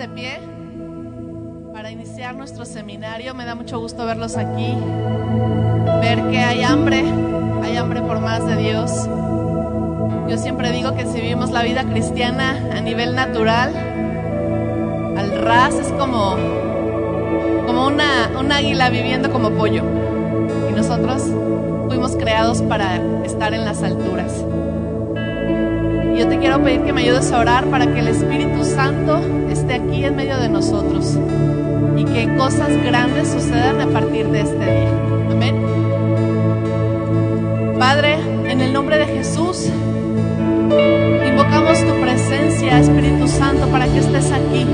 de pie para iniciar nuestro seminario. Me da mucho gusto verlos aquí, ver que hay hambre, hay hambre por más de Dios. Yo siempre digo que si vivimos la vida cristiana a nivel natural, al ras es como, como una, un águila viviendo como pollo. Y nosotros fuimos creados para estar en las alturas. Yo te quiero pedir que me ayudes a orar para que el Espíritu Santo esté aquí en medio de nosotros y que cosas grandes sucedan a partir de este día. Amén. Padre, en el nombre de Jesús, invocamos tu presencia, Espíritu Santo, para que estés aquí,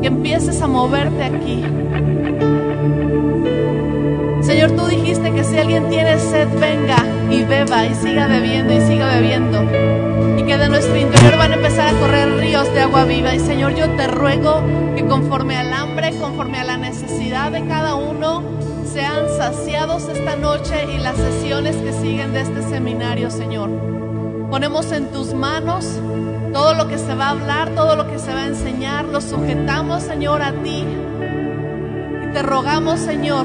que empieces a moverte aquí. Señor, tú dijiste que si alguien tiene sed, venga y beba y siga bebiendo y siga bebiendo. Y que de nuestro interior van a empezar a correr ríos de agua viva. Y Señor, yo te ruego que conforme al hambre, conforme a la necesidad de cada uno, sean saciados esta noche y las sesiones que siguen de este seminario, Señor. Ponemos en tus manos todo lo que se va a hablar, todo lo que se va a enseñar. Lo sujetamos, Señor, a ti. Y te rogamos, Señor,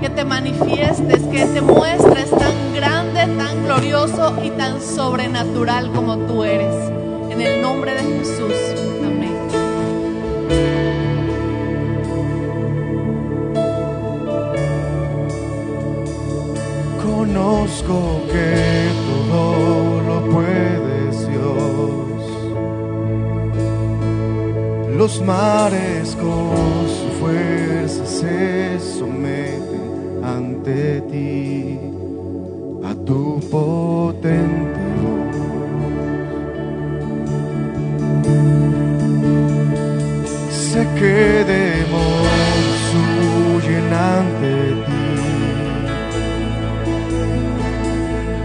que te manifiestes, que te muestres tan grande, tan glorioso y tan sobrenatural como tú eres. En el nombre de Jesús. Amén. Conozco que todo lo puedes, Dios. Los mares con su fuerza se ante ti, a tu potente voz. Sé que huyen ante ti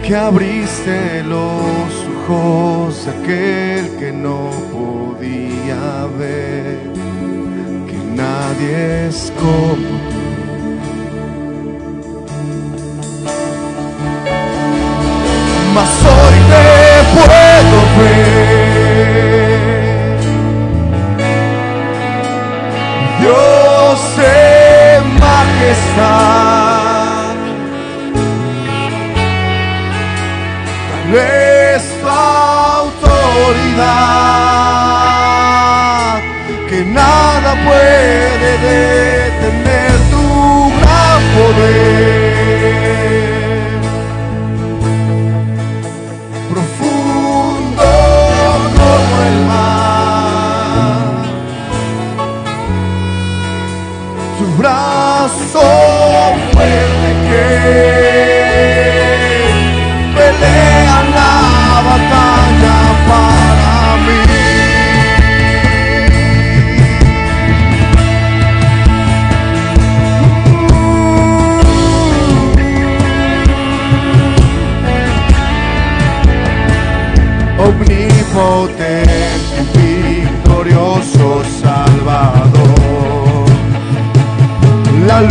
que abriste los ojos aquel que no podía ver, que nadie es como Mas hoy te puedo ver. Dios en majestad. es tu autoridad, que nada puede detener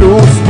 luz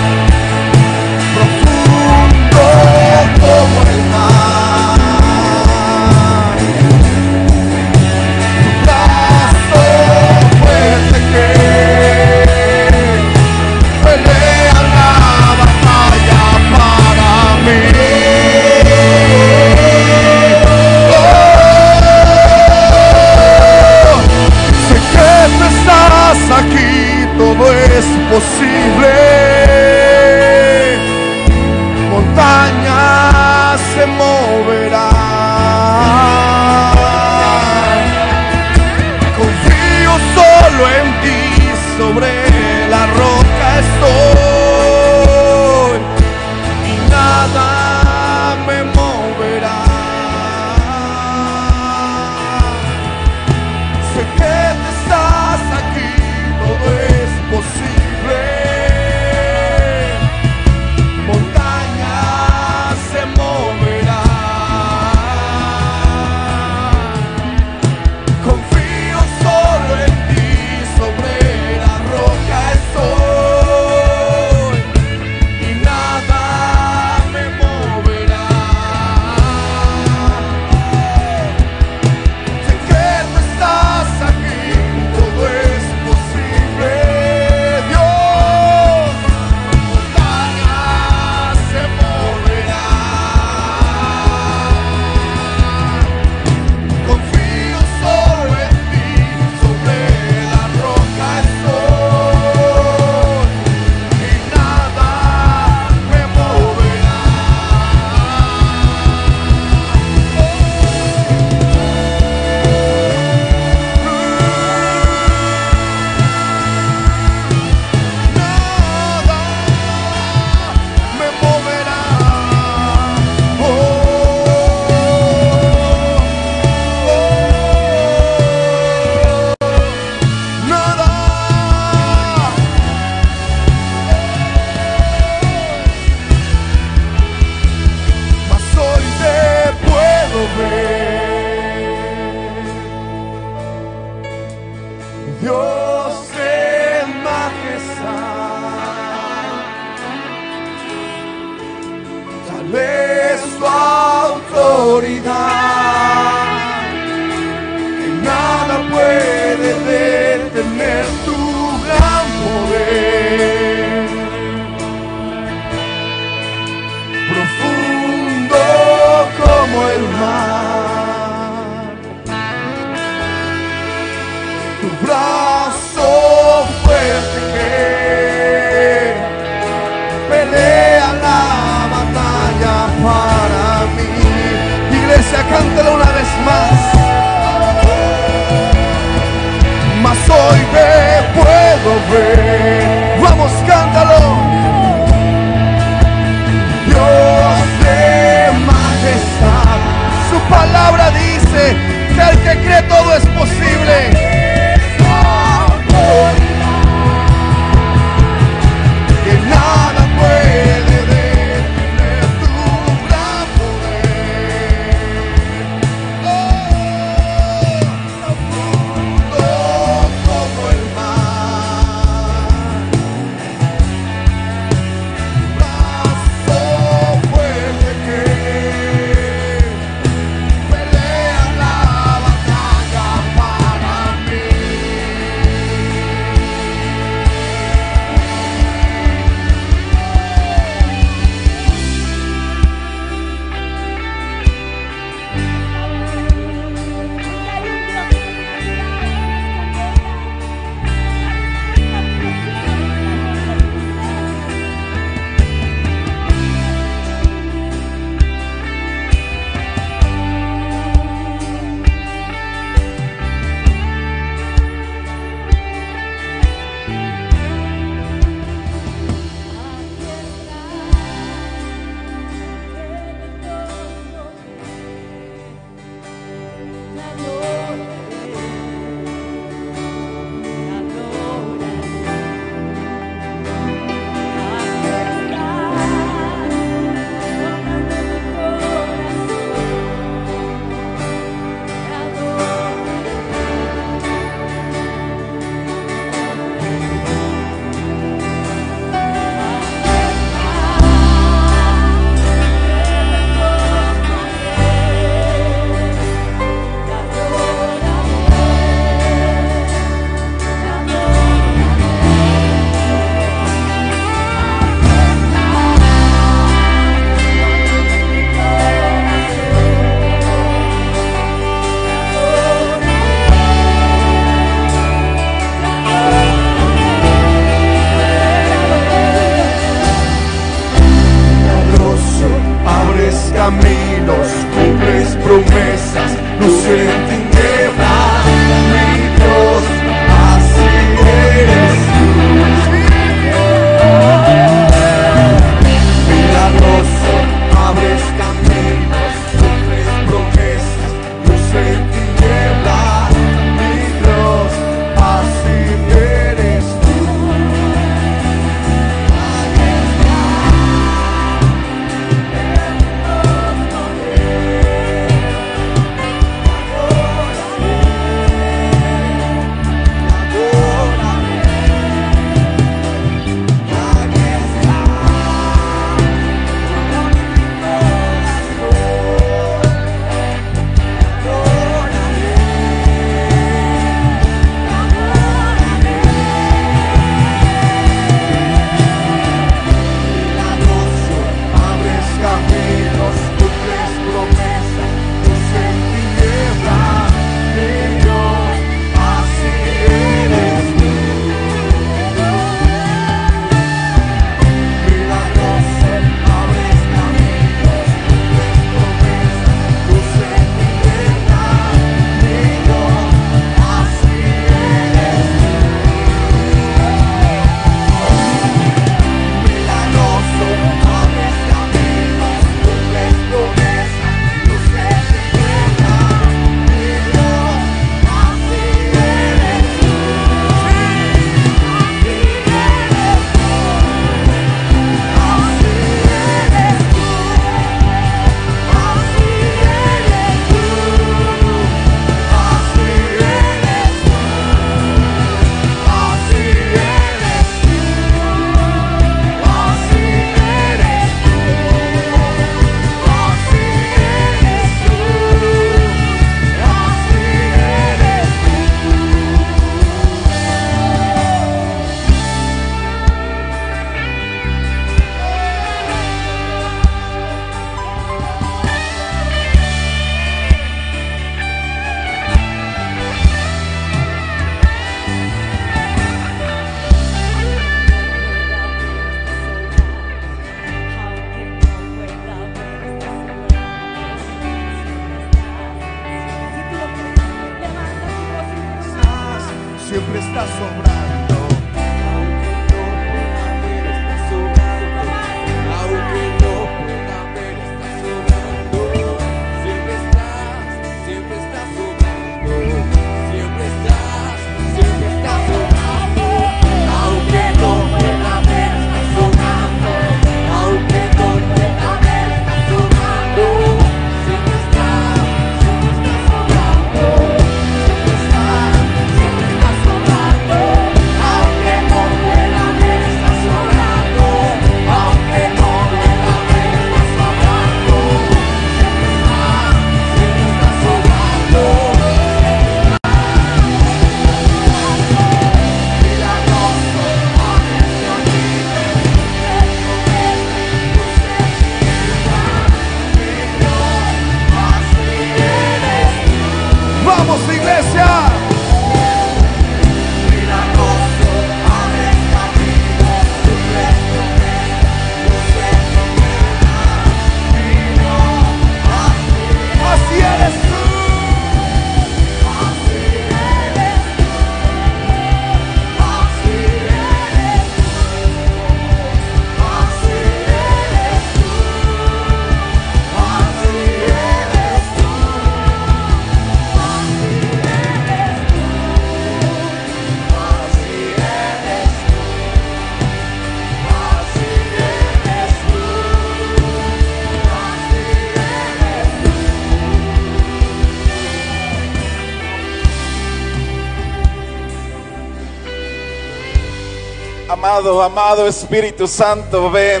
amado, Espíritu Santo, ven.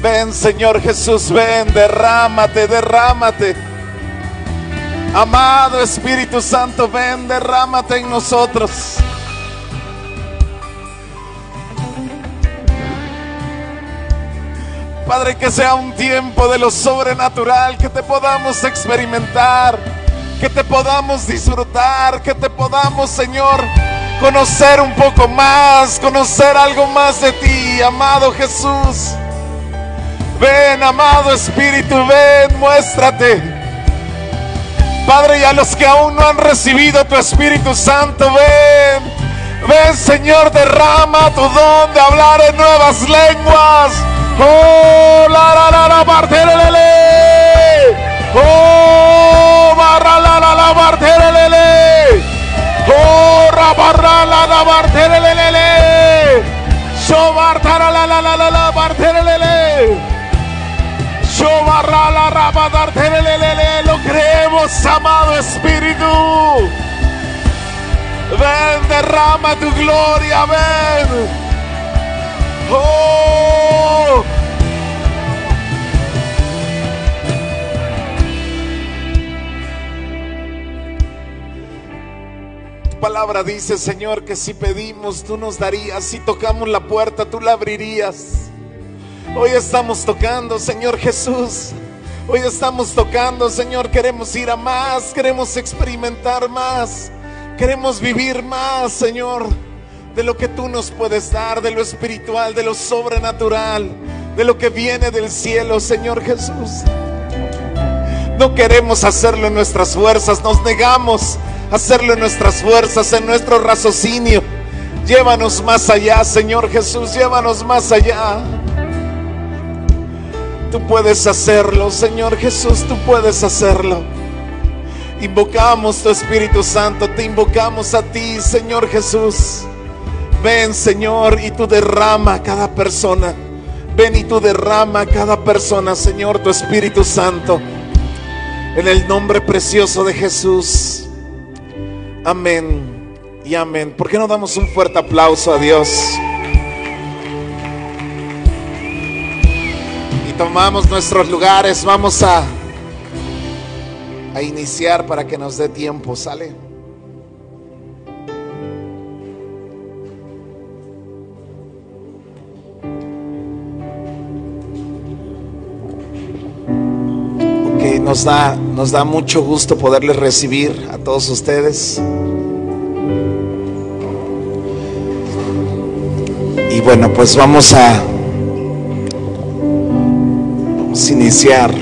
Ven, Señor Jesús, ven, derrámate, derrámate. Amado Espíritu Santo, ven, derrámate en nosotros. Padre, que sea un tiempo de lo sobrenatural, que te podamos experimentar, que te podamos disfrutar, que te podamos, Señor, conocer un poco más, conocer algo más de ti, amado Jesús. Ven, amado Espíritu, ven, muéstrate. Padre, y a los que aún no han recibido tu Espíritu Santo, ven. Ven, Señor, derrama tu don de hablar en nuevas lenguas. Oh, la la la la, barterelele. Oh, barra la la la. Oh, rabarra la la barterelele. Yo bartara la la la la la barterelele. Yo barra la raba barterelele. Lo creemos, amado Espíritu. Ven, derrama tu gloria, ven. Oh. Palabra dice, Señor, que si pedimos, tú nos darías. Si tocamos la puerta, tú la abrirías. Hoy estamos tocando, Señor Jesús. Hoy estamos tocando, Señor. Queremos ir a más, queremos experimentar más. Queremos vivir más, Señor, de lo que tú nos puedes dar, de lo espiritual, de lo sobrenatural, de lo que viene del cielo, Señor Jesús. No queremos hacerlo en nuestras fuerzas, nos negamos hacerlo en nuestras fuerzas, en nuestro raciocinio. Llévanos más allá, Señor Jesús, llévanos más allá. Tú puedes hacerlo, Señor Jesús, tú puedes hacerlo. Invocamos tu Espíritu Santo, te invocamos a ti, Señor Jesús. Ven, Señor, y tú derrama a cada persona. Ven y tú derrama a cada persona, Señor, tu Espíritu Santo. En el nombre precioso de Jesús. Amén y amén. ¿Por qué no damos un fuerte aplauso a Dios? Y tomamos nuestros lugares. Vamos a a iniciar para que nos dé tiempo, ¿sale? Nos da, nos da mucho gusto poderles recibir a todos ustedes. Y bueno, pues vamos a, vamos a iniciar.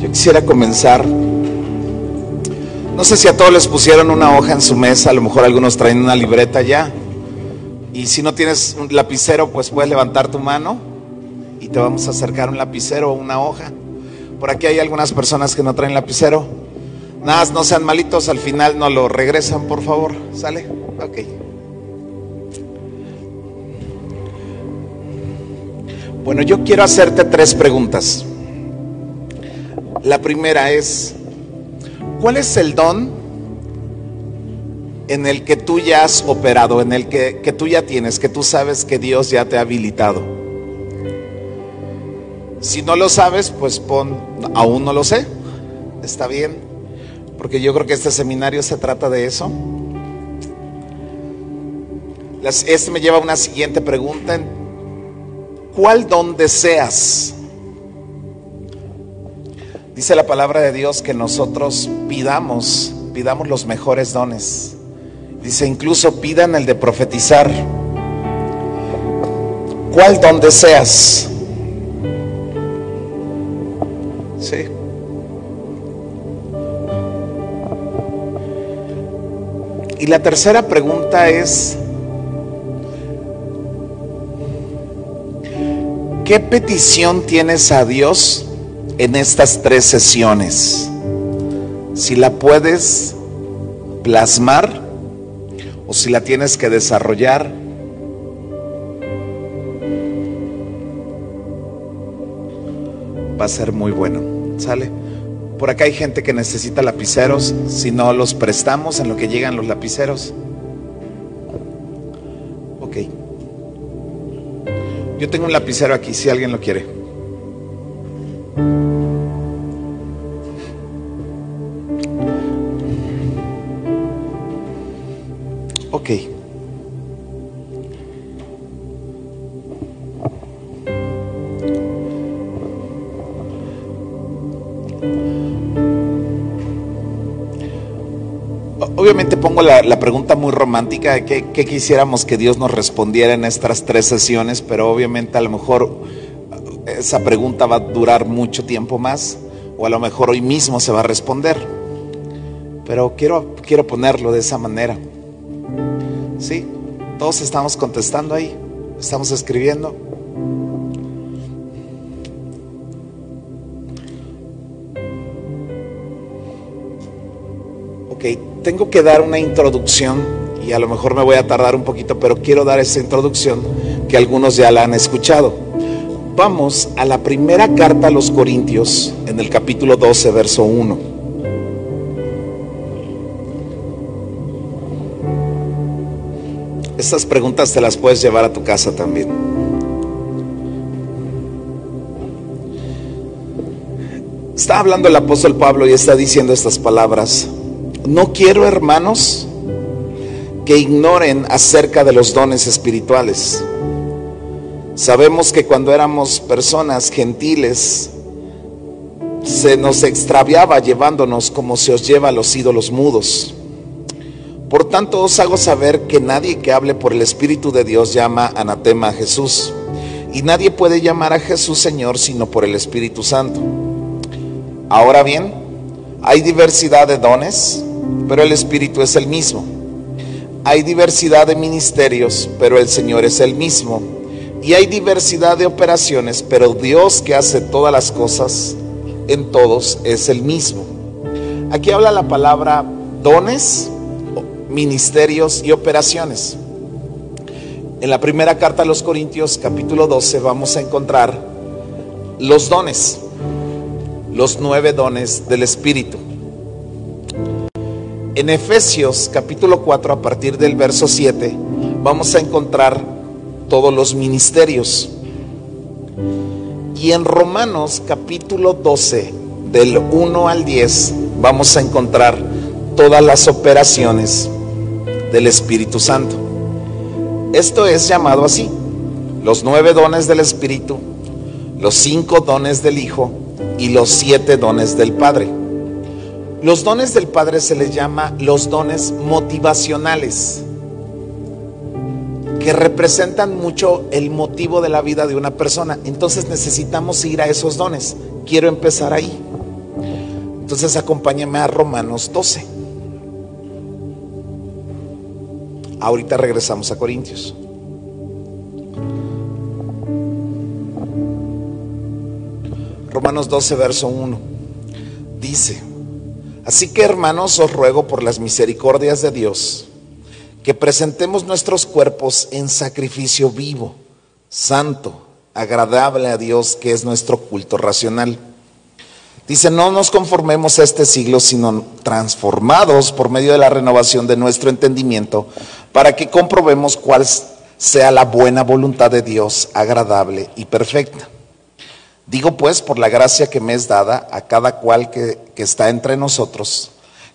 Yo quisiera comenzar. No sé si a todos les pusieron una hoja en su mesa, a lo mejor algunos traen una libreta ya. Y si no tienes un lapicero, pues puedes levantar tu mano y te vamos a acercar un lapicero o una hoja. Por aquí hay algunas personas que no traen lapicero. Nada, no sean malitos, al final no lo regresan, por favor. ¿Sale? Ok. Bueno, yo quiero hacerte tres preguntas. La primera es, ¿cuál es el don en el que tú ya has operado, en el que, que, tú ya tienes, que tú sabes que Dios ya te ha habilitado? Si no lo sabes, pues pon, aún no lo sé, está bien, porque yo creo que este seminario se trata de eso. Este me lleva a una siguiente pregunta. ¿Cuál don deseas? Dice la palabra de Dios que nosotros pidamos, pidamos los mejores dones. Dice, incluso pidan el de profetizar. ¿Cuál don deseas? Y la tercera pregunta es, ¿qué petición tienes a Dios en estas tres sesiones? Si la puedes plasmar o si la tienes que desarrollar. Va a ser muy bueno. ¿Sale? Por acá hay gente que necesita lapiceros. Si no los prestamos en lo que llegan los lapiceros. Ok. Yo tengo un lapicero aquí si alguien lo quiere. La, pregunta muy romántica de qué, qué quisiéramos que Dios nos respondiera en estas tres sesiones, pero obviamente a lo mejor esa pregunta va a durar mucho tiempo más, o a lo mejor hoy mismo se va a responder. Pero quiero, quiero ponerlo de esa manera. ¿Sí? Todos estamos contestando ahí, estamos escribiendo. Ok, tengo que dar una introducción y a lo mejor me voy a tardar un poquito, pero quiero dar esa introducción que algunos ya la han escuchado. Vamos a la primera carta a los Corintios en el capítulo 12, verso 1. Estas preguntas te las puedes llevar a tu casa también. Está hablando el apóstol Pablo y está diciendo estas palabras. No quiero, hermanos, que ignoren acerca de los dones espirituales. Sabemos que cuando éramos personas gentiles, se nos extraviaba llevándonos como se os lleva a los ídolos mudos. Por tanto, os hago saber que nadie que hable por el Espíritu de Dios llama anatema a Jesús. Y nadie puede llamar a Jesús Señor sino por el Espíritu Santo. Ahora bien, hay diversidad de dones, pero el Espíritu es el mismo. Hay diversidad de ministerios, pero el Señor es el mismo. Y hay diversidad de operaciones, pero Dios que hace todas las cosas en todos es el mismo. Aquí habla la palabra dones, ministerios y operaciones. En la primera carta a los Corintios, capítulo 12, vamos a encontrar los dones, los nueve dones del Espíritu. En Efesios, capítulo 4, a partir del verso 7, vamos a encontrar todos los ministerios. Y en Romanos, capítulo 12, del 1 al 10, vamos a encontrar todas las operaciones del Espíritu Santo. Esto es llamado así, los nueve dones del Espíritu, los cinco dones del Hijo y los siete dones del Padre. Los dones del Padre se les llama los dones motivacionales, que representan mucho el motivo de la vida de una persona. Entonces necesitamos ir a esos dones. Quiero empezar ahí. Entonces acompáñame a Romanos 12. Ahorita regresamos a Corintios. Romanos 12, verso 1. Dice, así que hermanos os ruego por las misericordias de Dios, que presentemos nuestros cuerpos en sacrificio vivo, santo, agradable a Dios, que es nuestro culto racional. Dice, no nos conformemos a este siglo, sino transformados por medio de la renovación de nuestro entendimiento, para que comprobemos cuál sea la buena voluntad de Dios, agradable y perfecta. Digo pues, por la gracia que me es dada a cada cual que, está entre nosotros,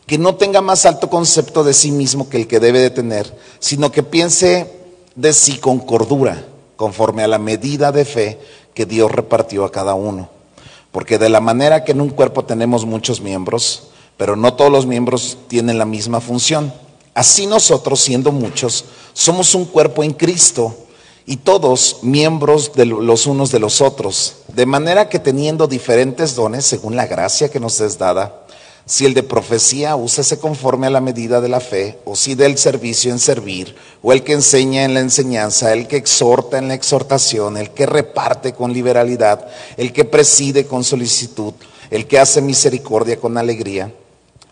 que no tenga más alto concepto de sí mismo que el que debe de tener, sino que piense de sí con cordura, conforme a la medida de fe que Dios repartió a cada uno. Porque de la manera que en un cuerpo tenemos muchos miembros, pero no todos los miembros tienen la misma función, así nosotros, siendo muchos, somos un cuerpo en Cristo y todos miembros de los unos de los otros, de manera que teniendo diferentes dones según la gracia que nos es dada, si el de profecía, úsese conforme a la medida de la fe, o si del servicio en servir, o el que enseña en la enseñanza, el que exhorta en la exhortación, el que reparte con liberalidad, el que preside con solicitud, el que hace misericordia con alegría.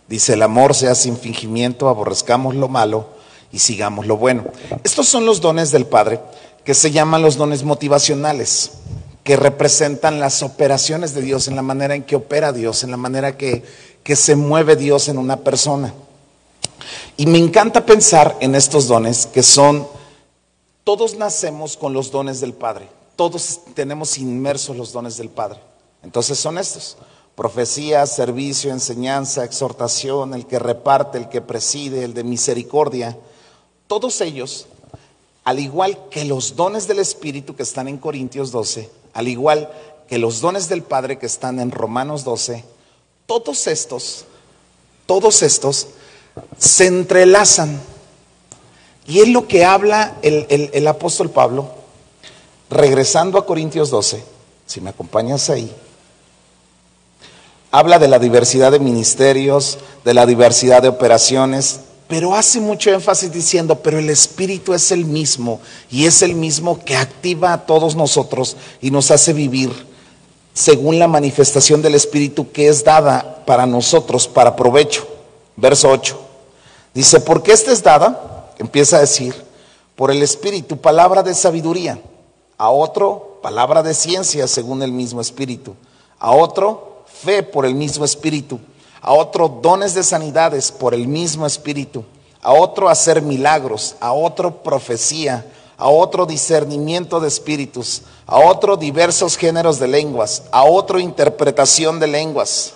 Dice, el amor sea sin fingimiento, aborrezcamos lo malo y sigamos lo bueno. Estos son los dones del Padre que se llaman los dones motivacionales, que representan las operaciones de Dios, en la manera en que opera Dios, en la manera que, que se mueve Dios en una persona. Y me encanta pensar en estos dones que son, todos nacemos con los dones del Padre, todos tenemos inmersos los dones del Padre. Entonces son estos, profecía, servicio, enseñanza, exhortación, el que reparte, el que preside, el de misericordia, todos ellos, al igual que los dones del Espíritu que están en Corintios 12, al igual que los dones del Padre que están en Romanos 12, todos estos, todos estos se entrelazan. Y es lo que habla el, el- apóstol Pablo, regresando a Corintios 12, si me acompañas ahí, habla de la diversidad de ministerios, de la diversidad de operaciones, pero hace mucho énfasis diciendo, pero el Espíritu es el mismo y es el mismo que activa a todos nosotros y nos hace vivir según la manifestación del Espíritu que es dada para nosotros para provecho. Verso 8. Dice, porque esta es dada, empieza a decir, por el Espíritu, palabra de sabiduría, a otro, palabra de ciencia según el mismo Espíritu, a otro, fe por el mismo Espíritu, a otro, dones de sanidades por el mismo Espíritu, a otro, hacer milagros, a otro, profecía, a otro, discernimiento de espíritus, a otro, diversos géneros de lenguas, a otro, interpretación de lenguas.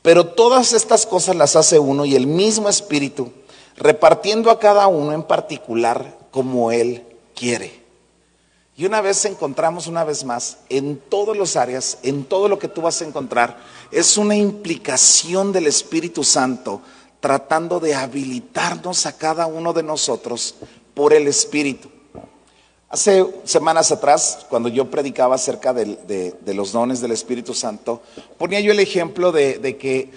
Pero todas estas cosas las hace uno y el mismo Espíritu, repartiendo a cada uno en particular como Él quiere. Y una vez encontramos una vez más, en todas las áreas, en todo lo que tú vas a encontrar, es una implicación del Espíritu Santo tratando de habilitarnos a cada uno de nosotros por el Espíritu. Hace semanas atrás, cuando yo predicaba acerca de, los dones del Espíritu Santo, ponía yo el ejemplo de, que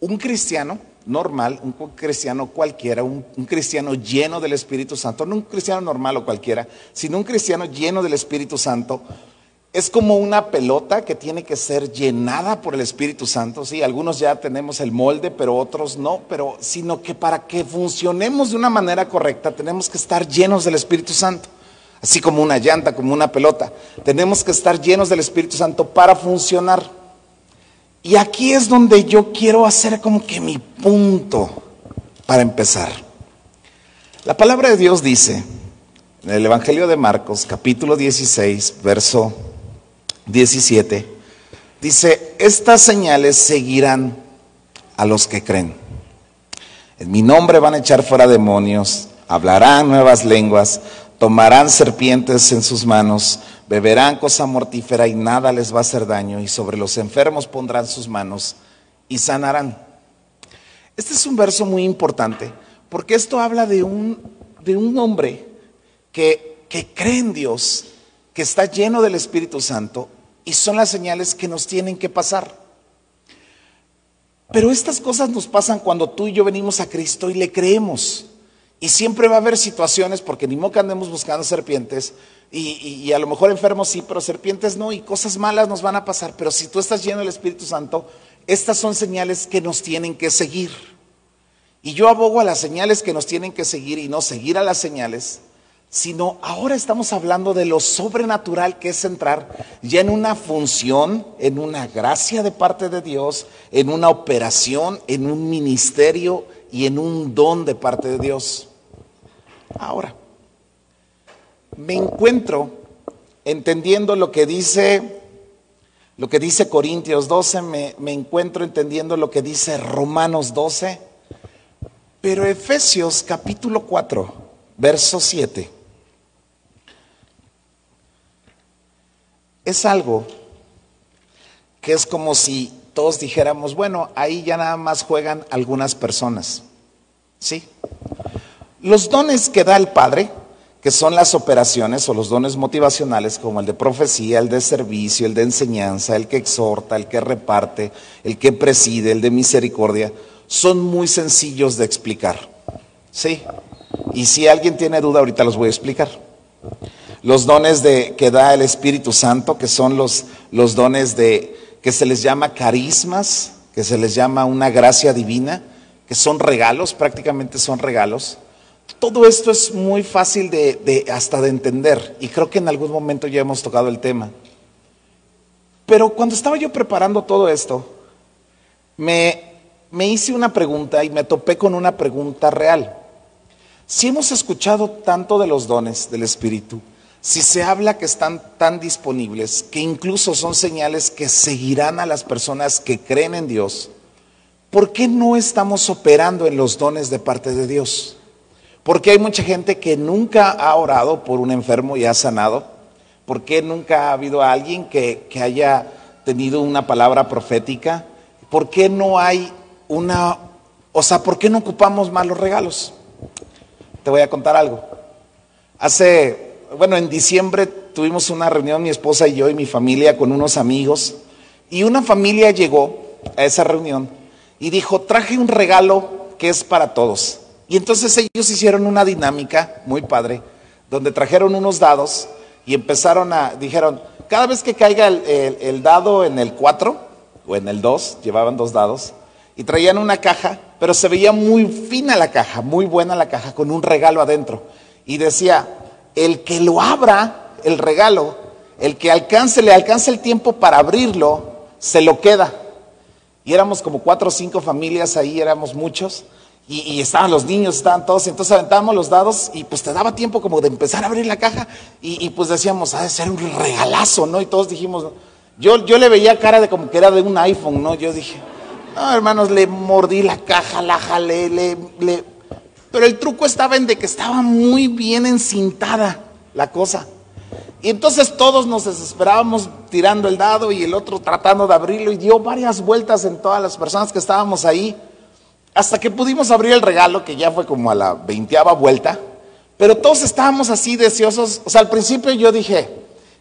un cristiano normal, un cristiano cualquiera, un, un cristiano lleno del Espíritu Santo, no un cristiano normal o cualquiera, sino un cristiano lleno del Espíritu Santo, es como una pelota que tiene que ser llenada por el Espíritu Santo. Sí, algunos ya tenemos el molde, pero otros no, pero sino que para que funcionemos de una manera correcta tenemos que estar llenos del Espíritu Santo. Así como una llanta, como una pelota. Tenemos que estar llenos del Espíritu Santo para funcionar. Y aquí es donde yo quiero hacer como que mi punto para empezar. La palabra de Dios dice en el Evangelio de Marcos, capítulo 16, verso 17, dice, estas señales seguirán a los que creen. En mi nombre van a echar fuera demonios, hablarán nuevas lenguas, tomarán serpientes en sus manos, beberán cosa mortífera y nada les va a hacer daño, y sobre los enfermos pondrán sus manos y sanarán. Este es un verso muy importante, porque esto habla de un, de un hombre que, que cree en Dios, que está lleno del Espíritu Santo, y son las señales que nos tienen que pasar. Pero estas cosas nos pasan cuando tú y yo venimos a Cristo y le creemos. Y siempre va a haber situaciones, porque ni modo que andemos buscando serpientes, y, y- y a lo mejor enfermos sí, pero serpientes no, y cosas malas nos van a pasar. Pero si tú estás lleno del Espíritu Santo, estas son señales que nos tienen que seguir. Y yo abogo a las señales que nos tienen que seguir y no seguir a las señales, sino ahora estamos hablando de lo sobrenatural que es entrar ya en una función, en una gracia de parte de Dios, en una operación, en un ministerio y en un don de parte de Dios. Ahora, me encuentro entendiendo lo que dice lo que dice Corintios 12, me, me encuentro entendiendo lo que dice Romanos 12, pero Efesios capítulo 4, verso 7, es algo que es como si todos dijéramos, bueno, ahí ya nada más juegan algunas personas. ¿Sí? Los dones que da el Padre, que son las operaciones o los dones motivacionales, como el de profecía, el de servicio, el de enseñanza, el que exhorta, el que reparte, el que preside, el de misericordia, son muy sencillos de explicar. ¿Sí? Y si alguien tiene duda, ahorita los voy a explicar. Los dones de, que da el Espíritu Santo, que son los, dones de, que se les llama carismas, que se les llama una gracia divina, que son regalos, prácticamente son regalos. Todo esto es muy fácil de, hasta de entender y creo que en algún momento ya hemos tocado el tema. Pero cuando estaba yo preparando todo esto, me hice una pregunta y me topé con una pregunta real. Si hemos escuchado tanto de los dones del Espíritu, si se habla que están tan disponibles, que incluso son señales que seguirán a las personas que creen en Dios, ¿por qué no estamos operando en los dones de parte de Dios? Porque hay mucha gente que nunca ha orado por un enfermo y ha sanado. ¿Por qué nunca ha habido alguien que, que haya tenido una palabra profética? ¿Por qué no hay una O sea, ¿por qué no ocupamos más los regalos? Te voy a contar algo. Hace, bueno, en diciembre tuvimos una reunión, mi esposa y yo y mi familia con unos amigos, y una familia llegó a esa reunión y dijo, traje un regalo que es para todos. Y entonces ellos hicieron una dinámica muy padre, donde trajeron unos dados y empezaron a, dijeron, cada vez que caiga el, dado en el 4 o en el 2, llevaban dos dados, y traían una caja, pero se veía muy fina la caja, muy buena la caja, con un regalo adentro. Y decía, el que lo abra, el regalo, el que alcance, le alcance el tiempo para abrirlo, se lo queda. Y éramos como cuatro o cinco familias ahí, éramos muchos. Y, y estaban los niños, estaban todos. y entonces aventábamos los dados y pues te daba tiempo como de empezar a abrir la caja. Y, pues decíamos, ha de ser un regalazo, ¿no? Y todos dijimos, yo, yo le veía cara de como que era de un iPhone, ¿no? Yo dije, no, hermanos, le mordí la caja, la jalé, le... Pero el truco estaba en de que estaba muy bien encintada la cosa. Y entonces todos nos desesperábamos tirando el dado y el otro tratando de abrirlo y dio varias vueltas en todas las personas que estábamos ahí, hasta que pudimos abrir el regalo, que ya fue como a la veinteava vuelta, pero todos estábamos así deseosos. O sea, al principio yo dije,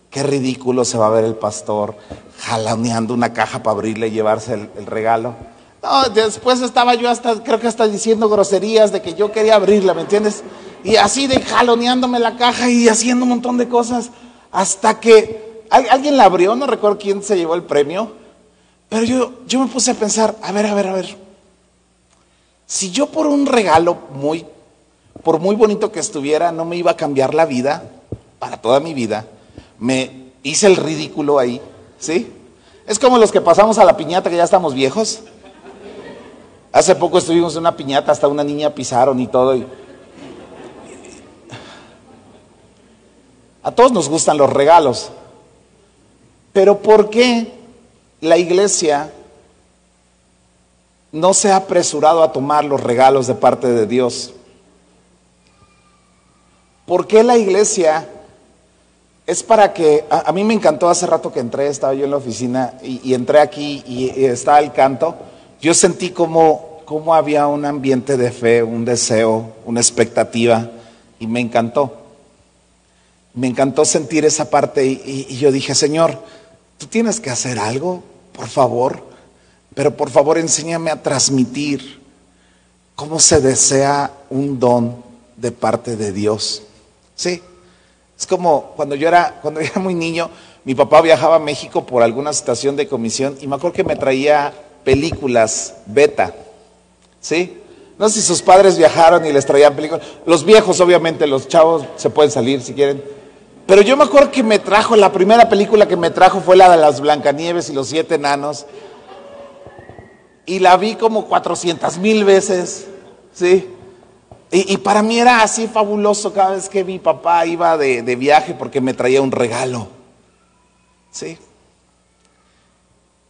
qué ridículo se va a ver el pastor jaloneando una caja para abrirle y llevarse el, el regalo. No, después estaba yo hasta, creo que hasta diciendo groserías de que yo quería abrirla, ¿me entiendes? Y así de jaloneándome la caja y haciendo un montón de cosas, hasta que al- alguien la abrió, no recuerdo quién se llevó el premio, pero yo, yo me puse a pensar, a ver, a ver, a ver, si yo por un regalo muy, por muy bonito que estuviera, no me iba a cambiar la vida, para toda mi vida, me hice el ridículo ahí, ¿sí? Es como los que pasamos a la piñata que ya estamos viejos. Hace poco estuvimos en una piñata, hasta una niña pisaron y todo. y- A todos nos gustan los regalos, pero ¿por qué la iglesia no se ha apresurado a tomar los regalos de parte de Dios? ¿Por qué la iglesia es para que, a, mí me encantó hace rato que entré, estaba yo en la oficina y, y entré aquí y, y estaba el canto, yo sentí como, había un ambiente de fe, un deseo, una expectativa y me encantó. Me encantó sentir esa parte y, y- yo dije, Señor, tú tienes que hacer algo, por favor, pero por favor enséñame a transmitir cómo se desea un don de parte de Dios. Sí, es como cuando yo era, cuando era muy niño, mi papá viajaba a México por alguna situación de comisión y me acuerdo que me traía películas beta. ¿Sí? No sé si sus padres viajaron y les traían películas. Los viejos, obviamente, los chavos se pueden salir si quieren. Pero yo me acuerdo que me trajo, la primera película que me trajo fue la de las Blancanieves y los siete enanos. Y la vi como 400 mil veces. ¿Sí? Y, y para mí era así fabuloso cada vez que mi papá iba de, de viaje porque me traía un regalo. ¿Sí?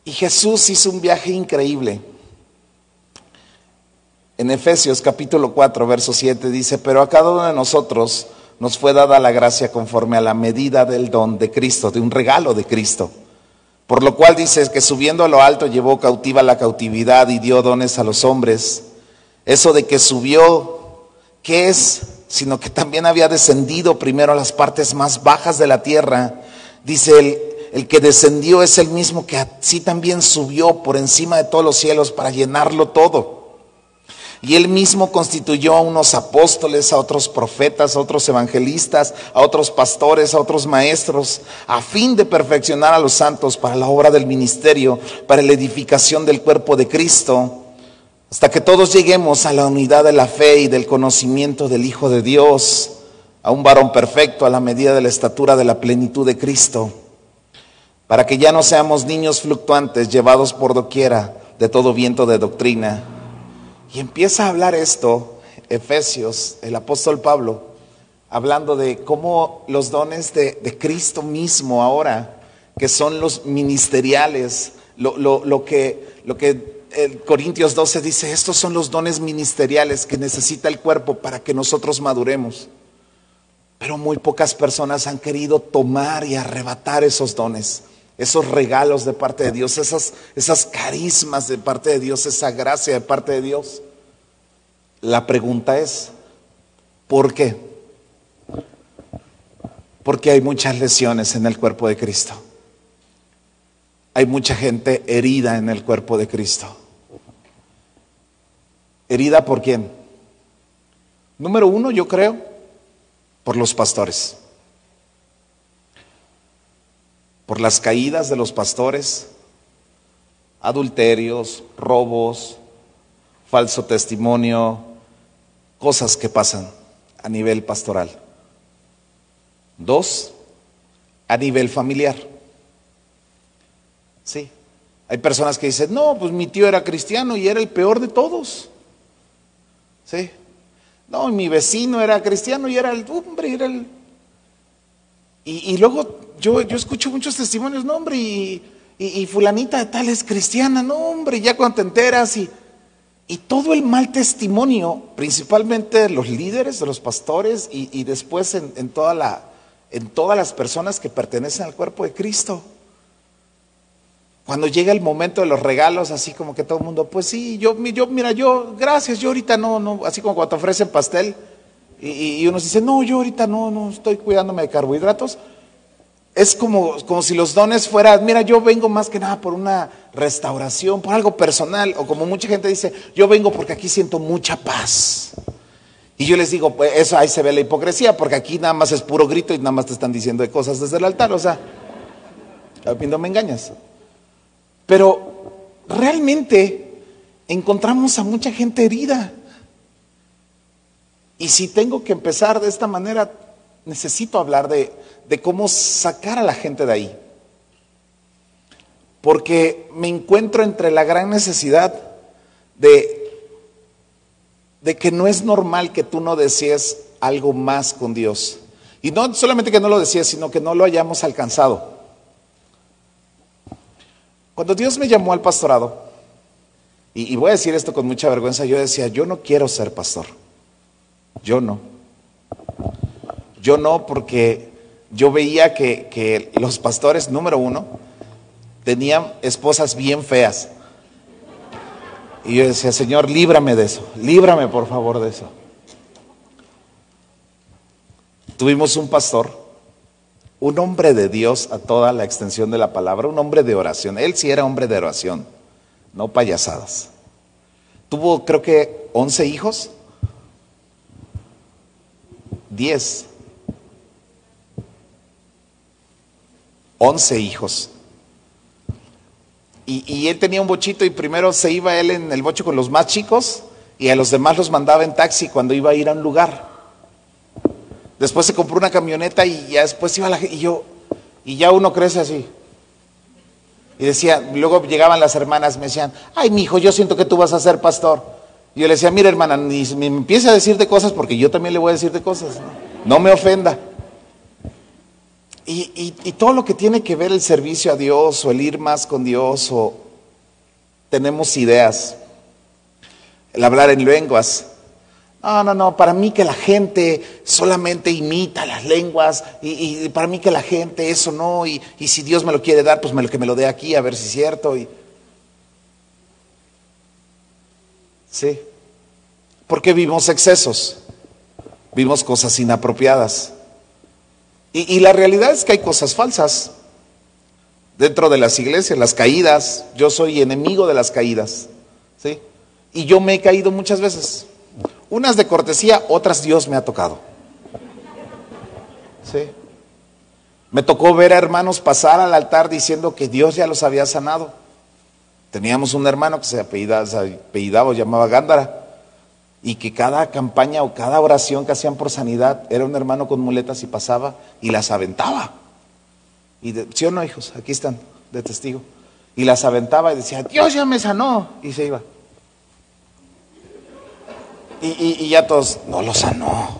Y Jesús hizo un viaje increíble. En Efesios capítulo 4, verso 7 dice, pero a cada uno de nosotros nos fue dada la gracia conforme a la medida del don de Cristo, de un regalo de Cristo. Por lo cual dice que subiendo a lo alto llevó cautiva la cautividad y dio dones a los hombres. Eso de que subió, ¿qué es? Sino que también había descendido primero a las partes más bajas de la tierra. Dice el, el que descendió es el mismo que así también subió por encima de todos los cielos para llenarlo todo. Y él mismo constituyó a unos apóstoles, a otros profetas, a otros evangelistas, a otros pastores, a otros maestros, a fin de perfeccionar a los santos para la obra del ministerio, para la edificación del cuerpo de Cristo, hasta que todos lleguemos a la unidad de la fe y del conocimiento del Hijo de Dios, a un varón perfecto a la medida de la estatura de la plenitud de Cristo, para que ya no seamos niños fluctuantes llevados por doquiera de todo viento de doctrina. Y empieza a hablar esto, Efesios, el apóstol Pablo, hablando de cómo los dones de, Cristo mismo ahora, que son los ministeriales, lo, que, lo que el Corintios 12 dice, estos son los dones ministeriales que necesita el cuerpo para que nosotros maduremos. Pero muy pocas personas han querido tomar y arrebatar esos dones, esos regalos de parte de Dios, esas, esas carismas de parte de Dios, esa gracia de parte de Dios. La pregunta es, ¿por qué? Porque hay muchas lesiones en el cuerpo de Cristo. Hay mucha gente herida en el cuerpo de Cristo. ¿Herida por quién? Número uno, yo creo, por los pastores. Por las caídas de los pastores, adulterios, robos, falso testimonio, cosas que pasan a nivel pastoral. Dos, a nivel familiar. Sí, hay personas que dicen, no, pues mi tío era cristiano y era el peor de todos. Sí, no, mi vecino era cristiano y era el hombre, era el... Y, y luego yo, yo escucho muchos testimonios, no, hombre, y, y, fulanita de tal es cristiana, no, hombre, ya cuando te enteras y... Y todo el mal testimonio, principalmente de los líderes, de los pastores y, y después en, en toda la, en todas las personas que pertenecen al cuerpo de Cristo. Cuando llega el momento de los regalos, así como que todo el mundo, pues sí, yo, yo mira, yo, gracias, yo ahorita no, no, así como cuando te ofrecen pastel y, y uno dice, no, yo ahorita no, no, estoy cuidándome de carbohidratos. Es como, como si los dones fueran, mira, yo vengo más que nada por una restauración, por algo personal, o como mucha gente dice, yo vengo porque aquí siento mucha paz. Y yo les digo, pues eso ahí se ve la hipocresía, porque aquí nada más es puro grito y nada más te están diciendo de cosas desde el altar, o sea, no me engañas. Pero realmente encontramos a mucha gente herida. Y si tengo que empezar de esta manera, necesito hablar de, de cómo sacar a la gente de ahí. Porque me encuentro entre la gran necesidad de, de que no es normal que tú no desees algo más con Dios. Y no solamente que no lo desees, sino que no lo hayamos alcanzado. Cuando Dios me llamó al pastorado, y, y, voy a decir esto con mucha vergüenza, yo decía, yo no quiero ser pastor. Yo no. Yo no porque yo veía que, que los pastores, número uno, tenían esposas bien feas. Y yo decía, Señor, líbrame de eso, líbrame por favor de eso. Tuvimos un pastor, un hombre de Dios a toda la extensión de la palabra, un hombre de oración. Él sí era hombre de oración, no payasadas. Tuvo creo que 11 hijos, 10. 11 hijos. Y, él tenía un bochito y primero se iba él en el bocho con los más chicos y a los demás los mandaba en taxi cuando iba a ir a un lugar. Después se compró una camioneta y ya después iba la y yo, y ya uno crece así. Y decía, luego llegaban las hermanas, me decían, ay, mi hijo, yo siento que tú vas a ser pastor. Y yo le decía, mira hermana, ni me empiece a decir de cosas porque yo también le voy a decir de cosas. No me ofenda. Y, y, y, todo lo que tiene que ver el servicio a Dios o el ir más con Dios o tenemos ideas, el hablar en lenguas. No, no, no, para mí que la gente solamente imita las lenguas y, y para mí que la gente eso no, y, si Dios me lo quiere dar, pues me lo, que me lo dé aquí a ver si es cierto. Y... Sí, porque vimos excesos, vimos cosas inapropiadas. Y, la realidad es que hay cosas falsas dentro de las iglesias, las caídas. Yo soy enemigo de las caídas, ¿sí? Y yo me he caído muchas veces. Unas de cortesía, otras Dios me ha tocado. ¿Sí? Me tocó ver a hermanos pasar al altar diciendo que Dios ya los había sanado. Teníamos un hermano que se apellidaba, se apellidaba o llamaba Gándara y que cada campaña o cada oración que hacían por sanidad era un hermano con muletas y pasaba y las aventaba. Y de, ¿Sí o no, hijos? Aquí están de testigo. Y las aventaba y decía, Dios ya me sanó. Y se iba. Y, y, ya todos, no lo sanó.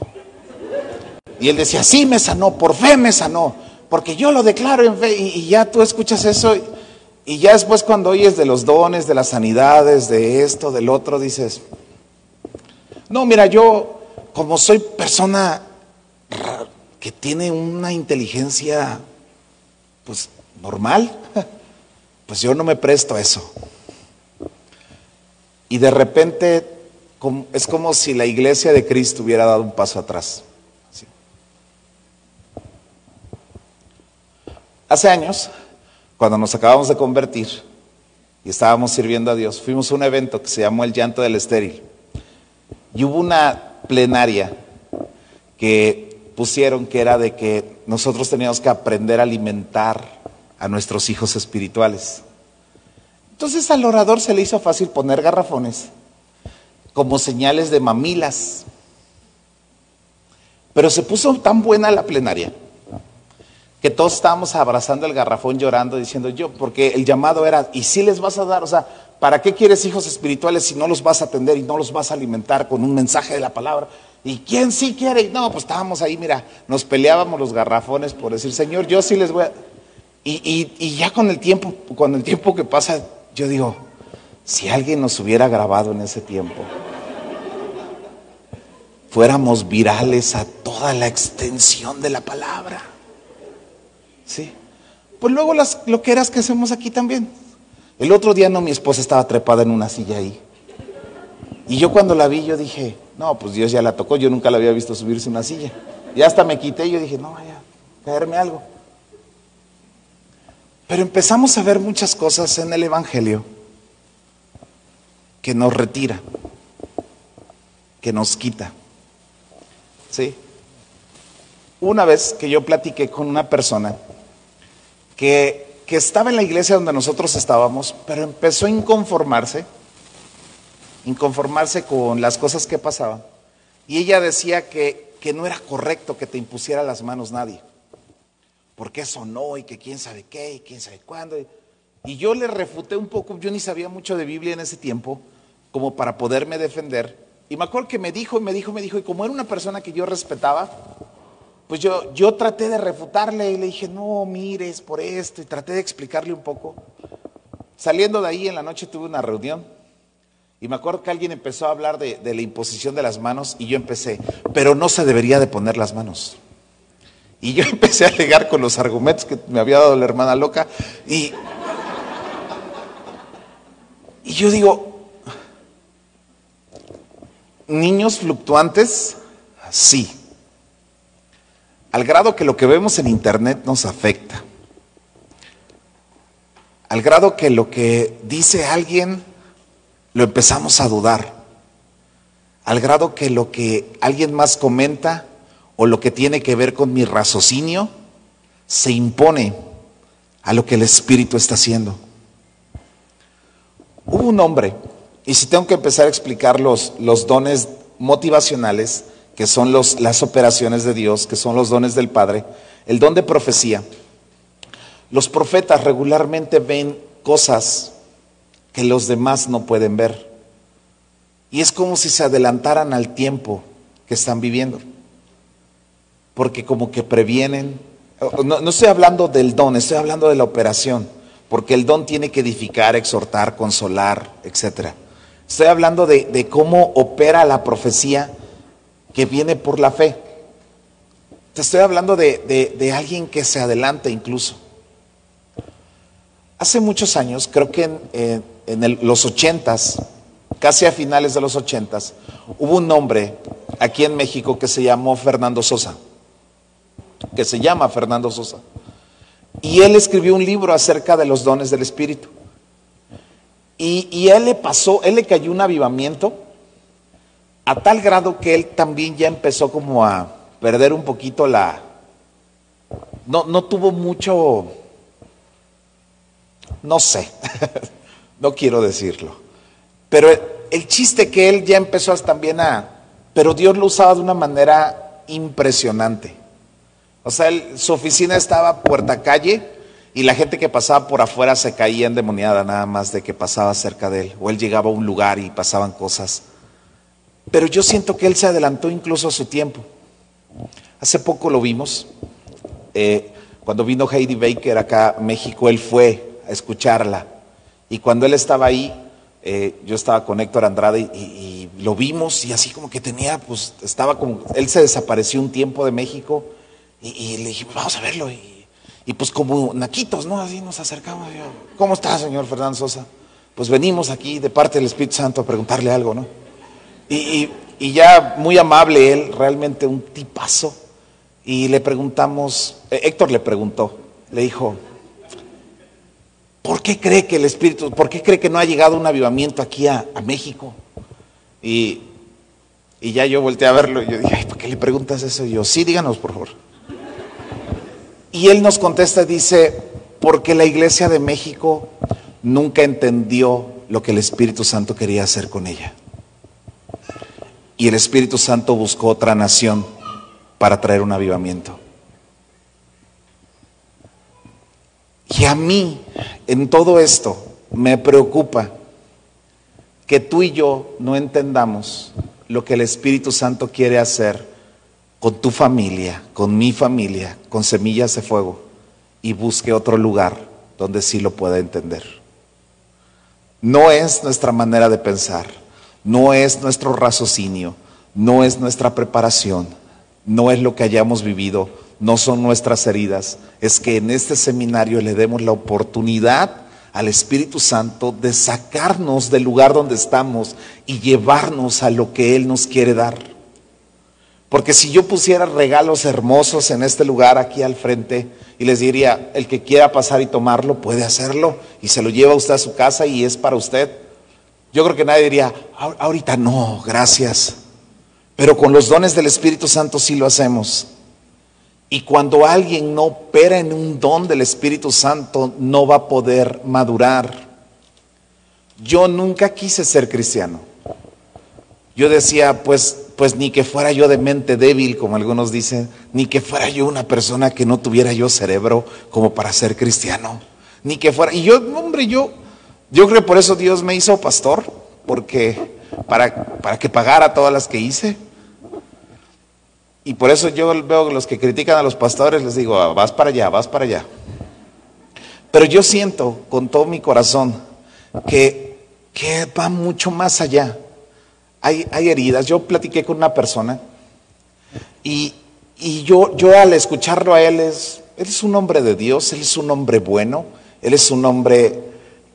Y él decía, sí me sanó, por fe me sanó, porque yo lo declaro en fe. Y, y ya tú escuchas eso. Y ya después cuando oyes de los dones, de las sanidades, de esto, del otro, dices, no, mira, yo como soy persona que tiene una inteligencia pues normal, pues yo no me presto a eso. Y de repente es como si la iglesia de Cristo hubiera dado un paso atrás. Hace años, cuando nos acabamos de convertir y estábamos sirviendo a Dios, fuimos a un evento que se llamó El Llanto del Estéril. Y hubo una plenaria que pusieron que era de que nosotros teníamos que aprender a alimentar a nuestros hijos espirituales. Entonces al orador se le hizo fácil poner garrafones como señales de mamilas. Pero se puso tan buena la plenaria que todos estábamos abrazando el garrafón llorando diciendo yo, porque el llamado era, ¿y si les vas a dar? O sea, ¿para qué quieres hijos espirituales si no los vas a atender y no los vas a alimentar con un mensaje de la palabra? ¿Y quién sí quiere? No, pues estábamos ahí, mira, nos peleábamos los garrafones por decir, Señor, yo sí les voy a... Y, y- ya con el tiempo, con el tiempo que pasa, yo digo, si alguien nos hubiera grabado en ese tiempo, fuéramos virales a toda la extensión de la palabra. Sí. Pues luego las loqueras que hacemos aquí también. El otro día no, mi esposa estaba trepada en una silla ahí. Y yo cuando la vi, yo dije, no, pues Dios ya la tocó, yo nunca la había visto subirse una silla. Y hasta me quité yo dije, no vaya caerme algo. Pero empezamos a ver muchas cosas en el Evangelio que nos retira, que nos quita. ¿Sí? Una vez que yo platiqué con una persona que, que estaba en la iglesia donde nosotros estábamos, pero empezó a inconformarse, inconformarse con las cosas que pasaban. Y ella decía que, que no era correcto que te impusiera las manos nadie porque eso no, y que quién sabe qué, y quién sabe cuándo. Y yo le refuté un poco, yo ni sabía mucho de Biblia en ese tiempo, como para poderme defender. Y me acuerdo que me dijo, me dijo, me dijo, y como era una persona que yo respetaba, pues yo, yo traté de refutarle y le dije, no, mires por esto, y traté de explicarle un poco. Saliendo de ahí en la noche tuve una reunión y me acuerdo que alguien empezó a hablar de, de la imposición de las manos y yo empecé, pero no se debería de poner las manos. Y yo empecé a alegar con los argumentos que me había dado la hermana loca. Y, y yo digo, niños fluctuantes, sí. Al grado que lo que vemos en internet nos afecta. Al grado que lo que dice alguien lo empezamos a dudar. Al grado que lo que alguien más comenta o lo que tiene que ver con mi raciocinio se impone a lo que el Espíritu está haciendo. Hubo un hombre, y si tengo que empezar a explicar los, los dones motivacionales, que son los, las operaciones de Dios, que son los dones del Padre, el don de profecía. Los profetas regularmente ven cosas que los demás no pueden ver. Y es como si se adelantaran al tiempo que están viviendo porque como que previenen. No, no, estoy hablando del don, estoy hablando de la operación, porque el don tiene que edificar, exhortar, consolar, etc. Estoy hablando de, de cómo opera la profecía que viene por la fe. Te estoy hablando de, de, alguien que se adelanta incluso. Hace muchos años, creo que en, eh, en el, los ochentas, casi a finales de los ochentas, hubo un hombre aquí en México que se llamó Fernando Sosa que se llama Fernando Sosa. Y él escribió un libro acerca de los dones del Espíritu. Y, y a él le pasó, él le cayó un avivamiento a tal grado que él también ya empezó como a perder un poquito la... No, no tuvo mucho... No sé, no quiero decirlo. Pero el, chiste que él ya empezó también a... Pero Dios lo usaba de una manera impresionante. O sea, él, su oficina estaba puerta calle y la gente que pasaba por afuera se caía endemoniada nada más de que pasaba cerca de él. O él llegaba a un lugar y pasaban cosas. Pero yo siento que él se adelantó incluso a su tiempo. Hace poco lo vimos. Eh, cuando vino Heidi Baker acá a México, él fue a escucharla. Y cuando él estaba ahí, eh, yo estaba con Héctor Andrade y, lo vimos y así como que tenía, pues estaba como, él se desapareció un tiempo de México. Y, y, le dije, vamos a verlo. Y, y, pues como naquitos, ¿no? Así nos acercamos. Yo, ¿Cómo está, señor Fernando Sosa? Pues venimos aquí de parte del Espíritu Santo a preguntarle algo, ¿no? Y, y- y ya muy amable él, realmente un tipazo. Y le preguntamos, eh, Héctor le preguntó, le dijo, ¿por qué cree que el Espíritu, por qué cree que no ha llegado un avivamiento aquí a, México? Y, y ya yo volteé a verlo y yo dije, ay, ¿por qué le preguntas eso? Y yo, sí, díganos, por favor. Y él nos contesta, dice, porque la iglesia de México nunca entendió lo que el Espíritu Santo quería hacer con ella. Y el Espíritu Santo buscó otra nación para traer un avivamiento. Y a mí, en todo esto, me preocupa que tú y yo no entendamos lo que el Espíritu Santo quiere hacer con tu familia, con mi familia, con semillas de fuego, y busque otro lugar donde sí lo pueda entender. No es nuestra manera de pensar, no es nuestro raciocinio, no es nuestra preparación, no es lo que hayamos vivido, no son nuestras heridas, es que en este seminario le demos la oportunidad al Espíritu Santo de sacarnos del lugar donde estamos y llevarnos a lo que Él nos quiere dar. Porque si yo pusiera regalos hermosos en este lugar aquí al frente y les diría, el que quiera pasar y tomarlo puede hacerlo y se lo lleva usted a su casa y es para usted, yo creo que nadie diría, "Ah, ahorita no, gracias. Pero con los dones del Espíritu Santo sí lo hacemos. Y cuando alguien no opera en un don del Espíritu Santo, no va a poder madurar. Yo nunca quise ser cristiano. Yo decía, pues, pues ni que fuera yo de mente débil, como algunos dicen, ni que fuera yo una persona que no tuviera yo cerebro como para ser cristiano, ni que fuera. Y yo, hombre, yo, yo creo que por eso Dios me hizo pastor, porque para, para que pagara todas las que hice. Y por eso yo veo los que critican a los pastores, les digo, "Ah, vas para allá, vas para allá. Pero yo siento con todo mi corazón que, que va mucho más allá. Hay, hay heridas. Yo platiqué con una persona y, y yo, yo al escucharlo a él es, él es un hombre de Dios, él es un hombre bueno, él es un hombre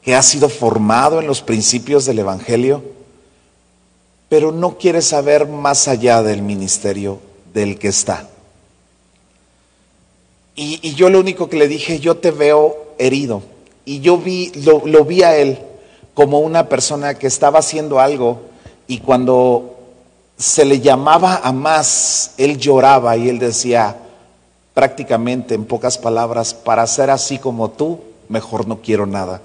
que ha sido formado en los principios del Evangelio, pero no quiere saber más allá del ministerio del que está. Y, yo lo único que le dije, yo te veo herido. Y yo vi, lo vi a él como una persona que estaba haciendo algo y cuando se le llamaba a más, él lloraba y él decía prácticamente en pocas palabras, para ser así como tú, mejor no quiero nada.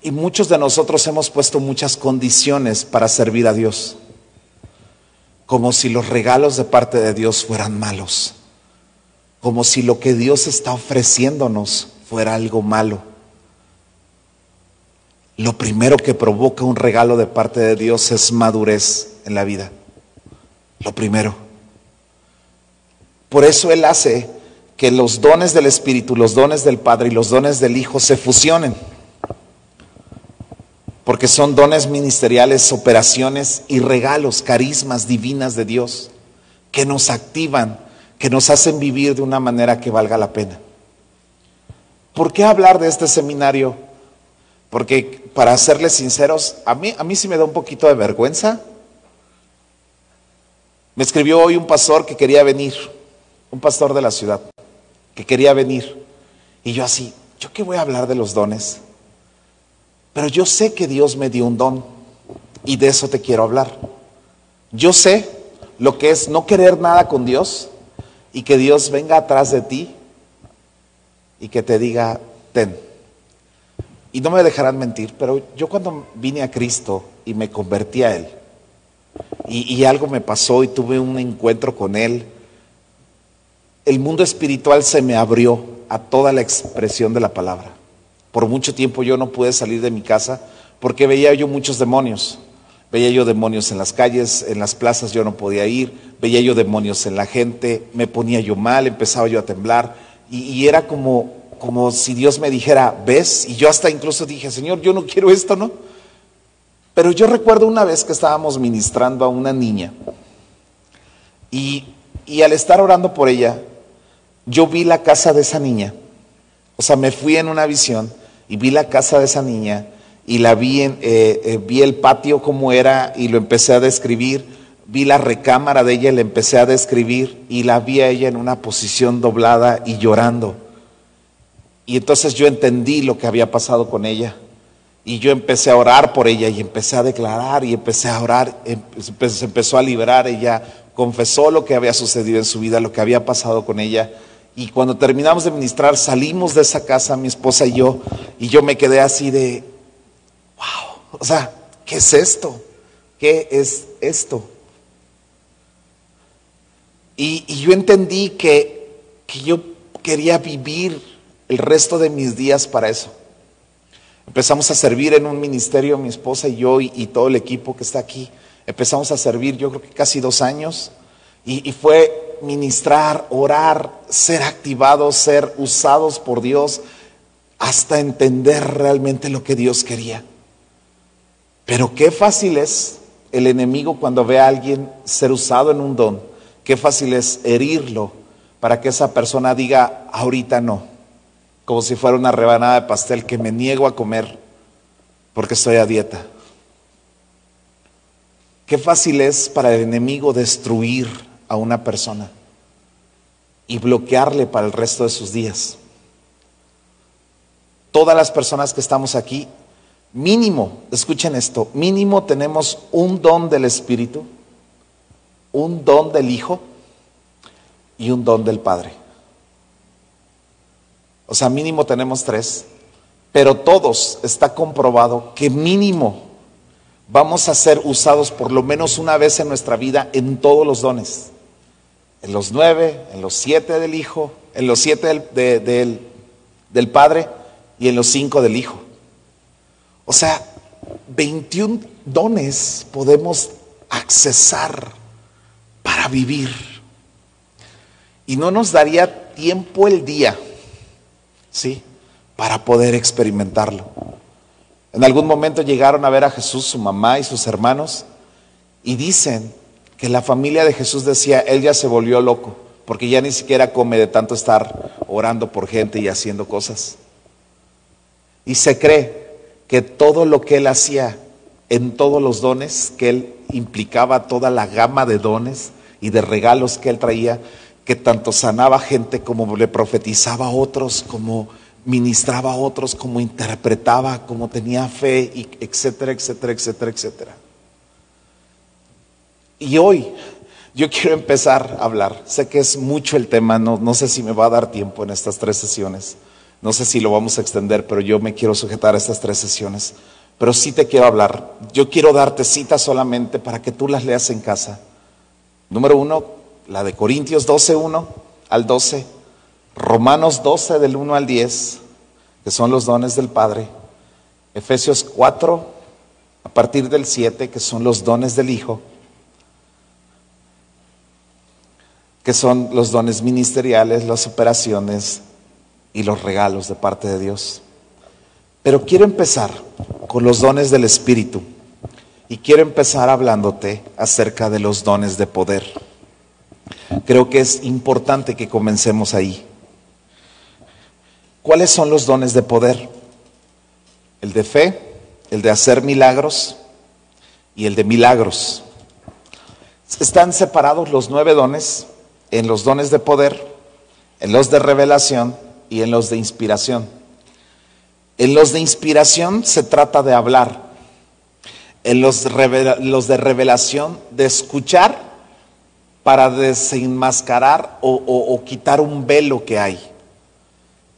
Y muchos de nosotros hemos puesto muchas condiciones para servir a Dios, como si los regalos de parte de Dios fueran malos, como si lo que Dios está ofreciéndonos fuera algo malo. Lo primero que provoca un regalo de parte de Dios es madurez en la vida. Lo primero. Por eso Él hace que los dones del Espíritu, los dones del Padre y los dones del Hijo se fusionen. Porque son dones ministeriales, operaciones y regalos, carismas divinas de Dios que nos activan, que nos hacen vivir de una manera que valga la pena. ¿Por qué hablar de este seminario? Porque para serles sinceros, a mí, a mí sí me da un poquito de vergüenza. Me escribió hoy un pastor que quería venir, un pastor de la ciudad, que quería venir. Y yo así, ¿yo qué voy a hablar de los dones? Pero yo sé que Dios me dio un don y de eso te quiero hablar. Yo sé lo que es no querer nada con Dios y que Dios venga atrás de ti y que te diga, ten. Y no me dejarán mentir, pero yo cuando vine a Cristo y me convertí a Él, y, y algo me pasó y tuve un encuentro con Él, el mundo espiritual se me abrió a toda la expresión de la palabra. Por mucho tiempo yo no pude salir de mi casa porque veía yo muchos demonios. Veía yo demonios en las calles, en las plazas yo no podía ir, veía yo demonios en la gente, me ponía yo mal, empezaba yo a temblar y, era como, como si Dios me dijera, ves, y yo hasta incluso dije, Señor, yo no quiero esto, ¿no? Pero yo recuerdo una vez que estábamos ministrando a una niña y, y al estar orando por ella, yo vi la casa de esa niña. O sea, me fui en una visión y vi la casa de esa niña y la vi, en, eh, eh, vi el patio como era y lo empecé a describir, vi la recámara de ella y la empecé a describir y la vi a ella en una posición doblada y llorando. Y entonces yo entendí lo que había pasado con ella. Y yo empecé a orar por ella y empecé a declarar y empecé a orar, empe- se empezó a liberar, ella confesó lo que había sucedido en su vida, lo que había pasado con ella. Y cuando terminamos de ministrar, salimos de esa casa, mi esposa y yo, y yo me quedé así de, wow, o sea, ¿qué es esto? ¿Qué es esto? Y, yo entendí que, que yo quería vivir el resto de mis días para eso. Empezamos a servir en un ministerio, mi esposa y yo y, y todo el equipo que está aquí. Empezamos a servir, yo creo que casi dos años. Y, fue ministrar, orar, ser activados, ser usados por Dios, hasta entender realmente lo que Dios quería. Pero qué fácil es el enemigo cuando ve a alguien ser usado en un don. Qué fácil es herirlo para que esa persona diga, ahorita no como si fuera una rebanada de pastel que me niego a comer porque estoy a dieta. Qué fácil es para el enemigo destruir a una persona y bloquearle para el resto de sus días. Todas las personas que estamos aquí, mínimo, escuchen esto, mínimo tenemos un don del Espíritu, un don del Hijo y un don del Padre. O sea, mínimo tenemos tres, pero todos está comprobado que mínimo vamos a ser usados por lo menos una vez en nuestra vida en todos los dones. En los nueve, en los siete del Hijo, en los siete del, de- del- del Padre y en los cinco del Hijo. O sea, 21 dones podemos accesar para vivir. Y no nos daría tiempo el día ¿sí? Para poder experimentarlo. En algún momento llegaron a ver a Jesús, su mamá y sus hermanos, y dicen que la familia de Jesús decía, él ya se volvió loco, porque ya ni siquiera come de tanto estar orando por gente y haciendo cosas. Y se cree que todo lo que él hacía en todos los dones, que él implicaba toda la gama de dones y de regalos que él traía, que tanto sanaba gente como le profetizaba a otros, como ministraba a otros, como interpretaba, como tenía fe, etcétera, etcétera, etcétera, etcétera. Y hoy yo quiero empezar a hablar. Sé que es mucho el tema, no, no sé si me va a dar tiempo en estas tres sesiones. No sé si lo vamos a extender, pero yo me quiero sujetar a estas tres sesiones. Pero sí te quiero hablar. Yo quiero darte citas solamente para que tú las leas en casa. Número uno, la de Corintios 12, 1 al 12. Romanos 12 del 1 al 10, que son los dones del Padre. Efesios 4, a partir del 7, que son los dones del Hijo. Que son los dones ministeriales, las operaciones y los regalos de parte de Dios. Pero quiero empezar con los dones del Espíritu y quiero empezar hablándote acerca de los dones de poder. Creo que es importante que comencemos ahí. ¿Cuáles son los dones de poder? El de fe, el de hacer milagros y el de milagros. Están separados los nueve dones en los dones de poder, en los de revelación y en los de inspiración. En los de inspiración se trata de hablar. En los, los de revelación de escuchar para desenmascarar o, o- o quitar un velo que hay.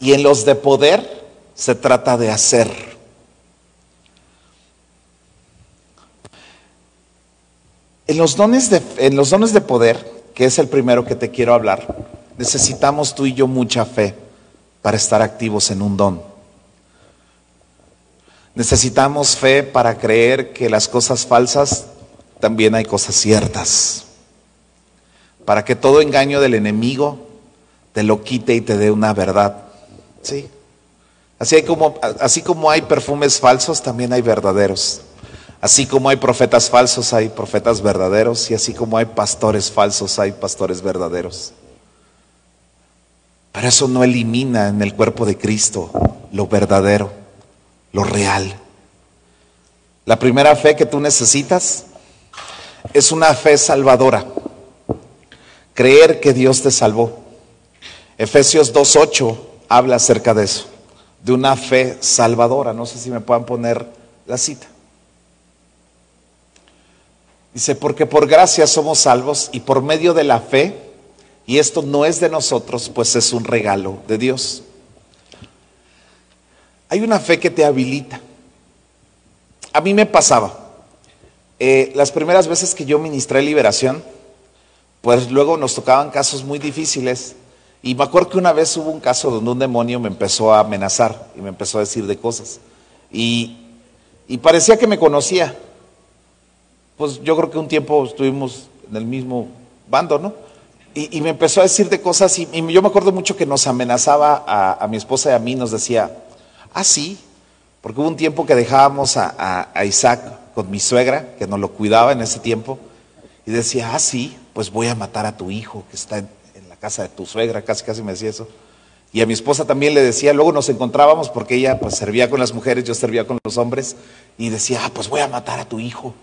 Y en los de poder se trata de hacer. En los dones de, en los dones de poder, que es el primero que te quiero hablar, necesitamos tú y yo mucha fe para estar activos en un don. Necesitamos fe para creer que las cosas falsas también hay cosas ciertas. Para que todo engaño del enemigo te lo quite y te dé una verdad. ¿Sí? Así, hay como, así como hay perfumes falsos, también hay verdaderos. Así como hay profetas falsos, hay profetas verdaderos. Y así como hay pastores falsos, hay pastores verdaderos. Pero eso no elimina en el cuerpo de Cristo lo verdadero, lo real. La primera fe que tú necesitas es una fe salvadora. Creer que Dios te salvó. Efesios 2.8 habla acerca de eso, de una fe salvadora. No sé si me puedan poner la cita. Dice, porque por gracia somos salvos y por medio de la fe, y esto no es de nosotros, pues es un regalo de Dios. Hay una fe que te habilita. A mí me pasaba. eh, las primeras veces que yo ministré liberación, pues luego nos tocaban casos muy difíciles. Y me acuerdo que una vez hubo un caso donde un demonio me empezó a amenazar y me empezó a decir de cosas. Y, y parecía que me conocía. Pues yo creo que un tiempo estuvimos en el mismo bando, ¿no? Y, me empezó a decir de cosas y, yo me acuerdo mucho que nos amenazaba a, mi esposa y a mí, nos decía, ah, sí, porque hubo un tiempo que dejábamos a Isaac con mi suegra, que nos lo cuidaba en ese tiempo, y decía, ah, sí, pues voy a matar a tu hijo que está en, en la casa de tu suegra, casi casi me decía eso. Y a mi esposa también le decía, luego nos encontrábamos porque ella pues servía con las mujeres, yo servía con los hombres, y decía, ah, pues voy a matar a tu hijo.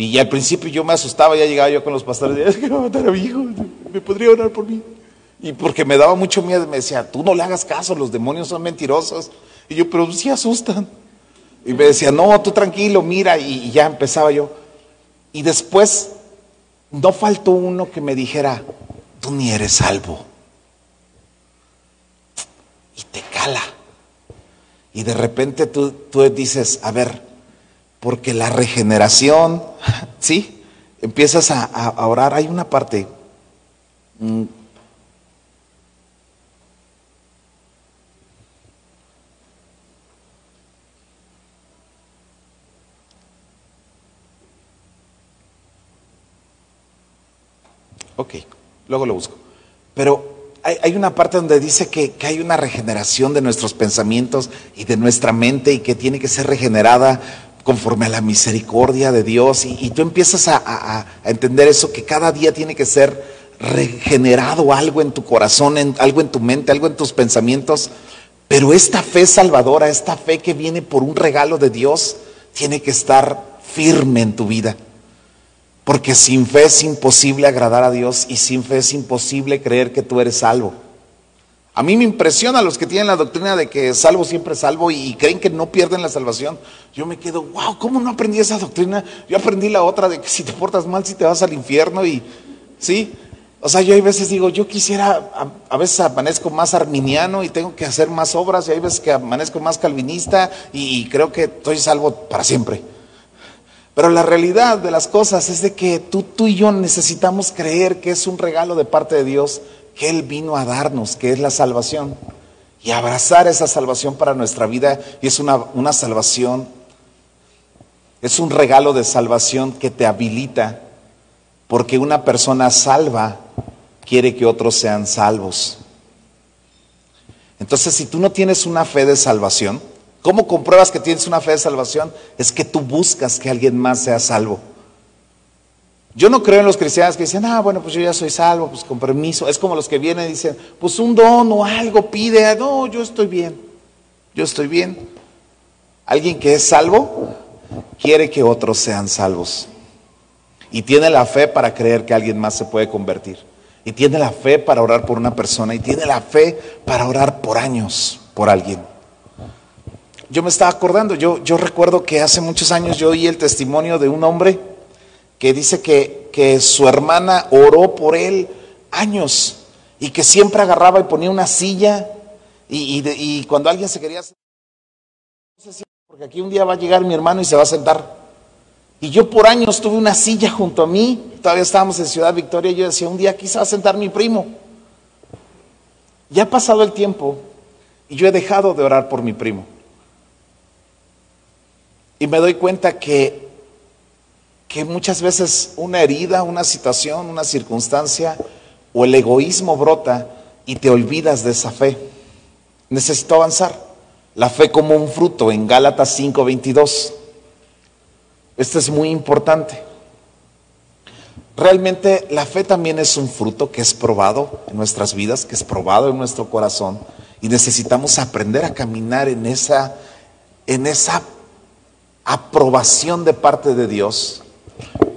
Y al principio yo me asustaba, ya llegaba yo con los pastores, y, es que va a matar a mi hijo, me podría orar por mí. Y porque me daba mucho miedo, me decía, tú no le hagas caso, los demonios son mentirosos. Y yo, pero sí asustan. Y me decía, no, tú tranquilo, mira, y, y ya empezaba yo. Y después, no faltó uno que me dijera, tú ni eres salvo. Y te cala. Y de repente tú, tú dices, a ver, porque la regeneración, ¿sí? Empiezas a, orar. Hay una parte. mm, Ok, luego lo busco. Pero hay, hay una parte donde dice que, que hay una regeneración de nuestros pensamientos y de nuestra mente y que tiene que ser regenerada conforme a la misericordia de Dios. Y, tú empiezas a, entender eso, que cada día tiene que ser regenerado algo en tu corazón, algo en tu mente, algo en tus pensamientos. Pero esta fe salvadora, esta fe que viene por un regalo de Dios, tiene que estar firme en tu vida. Porque sin fe es imposible agradar a Dios y sin fe es imposible creer que tú eres salvo. A mí me impresiona los que tienen la doctrina de que salvo siempre salvo y creen que no pierden la salvación. Yo me quedo, wow, ¿cómo no aprendí esa doctrina? Yo aprendí la otra de que si te portas mal, si te vas al infierno y, ¿sí? O sea, yo hay veces digo, yo quisiera, a, a veces amanezco más arminiano y tengo que hacer más obras y hay veces que amanezco más calvinista y, y creo que estoy salvo para siempre. Pero la realidad de las cosas es de que tú, tú y yo necesitamos creer que es un regalo de parte de Dios que Él vino a darnos, que es la salvación. Y abrazar esa salvación para nuestra vida. Y es una, una salvación, es un regalo de salvación que te habilita. Porque una persona salva quiere que otros sean salvos. Entonces, si tú no tienes una fe de salvación, ¿cómo compruebas que tienes una fe de salvación? Es que tú buscas que alguien más sea salvo. Yo no creo en los cristianos que dicen, ah, bueno, pues yo ya soy salvo, pues con permiso. Es como los que vienen y dicen, pues un don o algo pide. No, yo estoy bien, yo estoy bien. Alguien que es salvo quiere que otros sean salvos. Y tiene la fe para creer que alguien más se puede convertir. Y tiene la fe para orar por una persona. Y tiene la fe para orar por años por alguien. Yo me estaba acordando, yo, yo recuerdo que hace muchos años yo oí el testimonio de un hombre que dice que, que su hermana oró por él años y que siempre agarraba y ponía una silla y, y cuando alguien se quería sentar, porque aquí un día va a llegar mi hermano y se va a sentar. Y yo por años tuve una silla junto a mí, todavía estábamos en Ciudad Victoria, y yo decía, un día aquí se va a sentar mi primo. Ya ha pasado el tiempo y yo he dejado de orar por mi primo. Y me doy cuenta que, que muchas veces una herida, una situación, una circunstancia o el egoísmo brota y te olvidas de esa fe. Necesito avanzar. La fe como un fruto en Gálatas 5:22. Esto es muy importante. Realmente la fe también es un fruto que es probado en nuestras vidas, que es probado en nuestro corazón y necesitamos aprender a caminar en esa en esa aprobación de parte de Dios,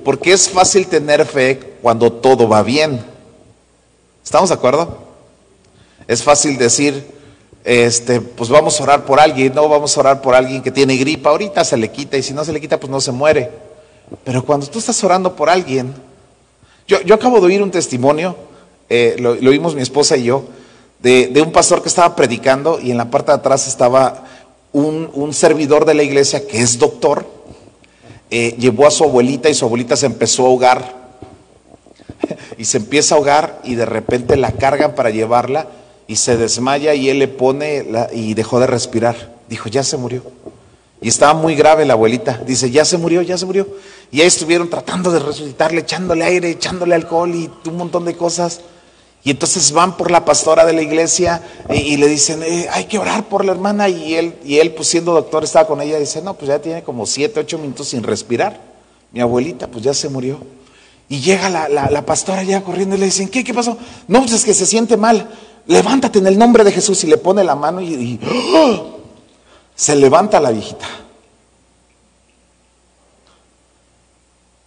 porque es fácil tener fe cuando todo va bien. ¿Estamos de acuerdo? Es fácil decir, este, pues vamos a orar por alguien, no vamos a orar por alguien que tiene gripa, ahorita se le quita y si no se le quita, pues no se muere. Pero cuando tú estás orando por alguien, yo, yo acabo de oír un testimonio, eh, lo, oímos mi esposa y yo, de, de un pastor que estaba predicando y en la parte de atrás estaba un, un servidor de la iglesia que es doctor, eh, llevó a su abuelita y su abuelita se empezó a ahogar. y se empieza a ahogar y de repente la cargan para llevarla y se desmaya y él le pone y dejó de respirar. Dijo, ya se murió. Y estaba muy grave la abuelita. Dice, ya se murió, ya se murió. Y ahí estuvieron tratando de resucitarle, echándole aire, echándole alcohol y un montón de cosas. Y entonces van por la pastora de la iglesia y, y le dicen, eh, hay que orar por la hermana. Y él, y él, pues siendo doctor, estaba con ella dice, no, pues ya tiene como siete, ocho minutos sin respirar. Mi abuelita, pues ya se murió. Y llega la, la- pastora ya corriendo y le dicen, ¿qué, qué pasó? No, pues es que se siente mal. Levántate en el nombre de Jesús y le pone la mano y, y, ¡ah! se levanta la viejita.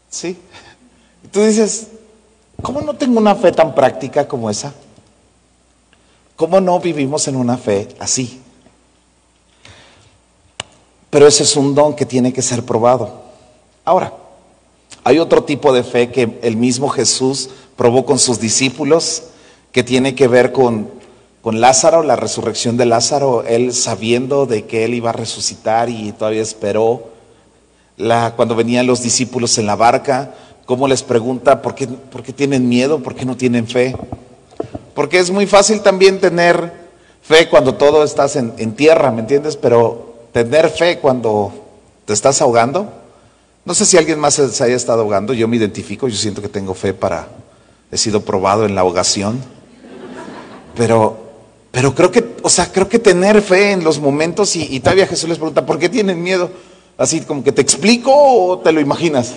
¿Sí? Y tú dices, ¿cómo no tengo una fe tan práctica como esa? ¿Cómo no vivimos en una fe así? Pero ese es un don que tiene que ser probado. Ahora, hay otro tipo de fe que el mismo Jesús probó con sus discípulos, que tiene que ver con, con Lázaro, la resurrección de Lázaro, él sabiendo de que él iba a resucitar y todavía esperó. La, cuando venían los discípulos en la barca, cómo les pregunta por qué, por qué tienen miedo, por qué no tienen fe. Porque es muy fácil también tener fe cuando todo estás en, tierra, ¿me entiendes? Pero tener fe cuando te estás ahogando, no sé si alguien más se, se haya estado ahogando, yo me identifico, yo siento que tengo fe para, he sido probado en la ahogación, pero, pero creo que, o sea, creo que tener fe en los momentos y, y todavía Jesús les pregunta, ¿por qué tienen miedo? Así como que te explico o te lo imaginas.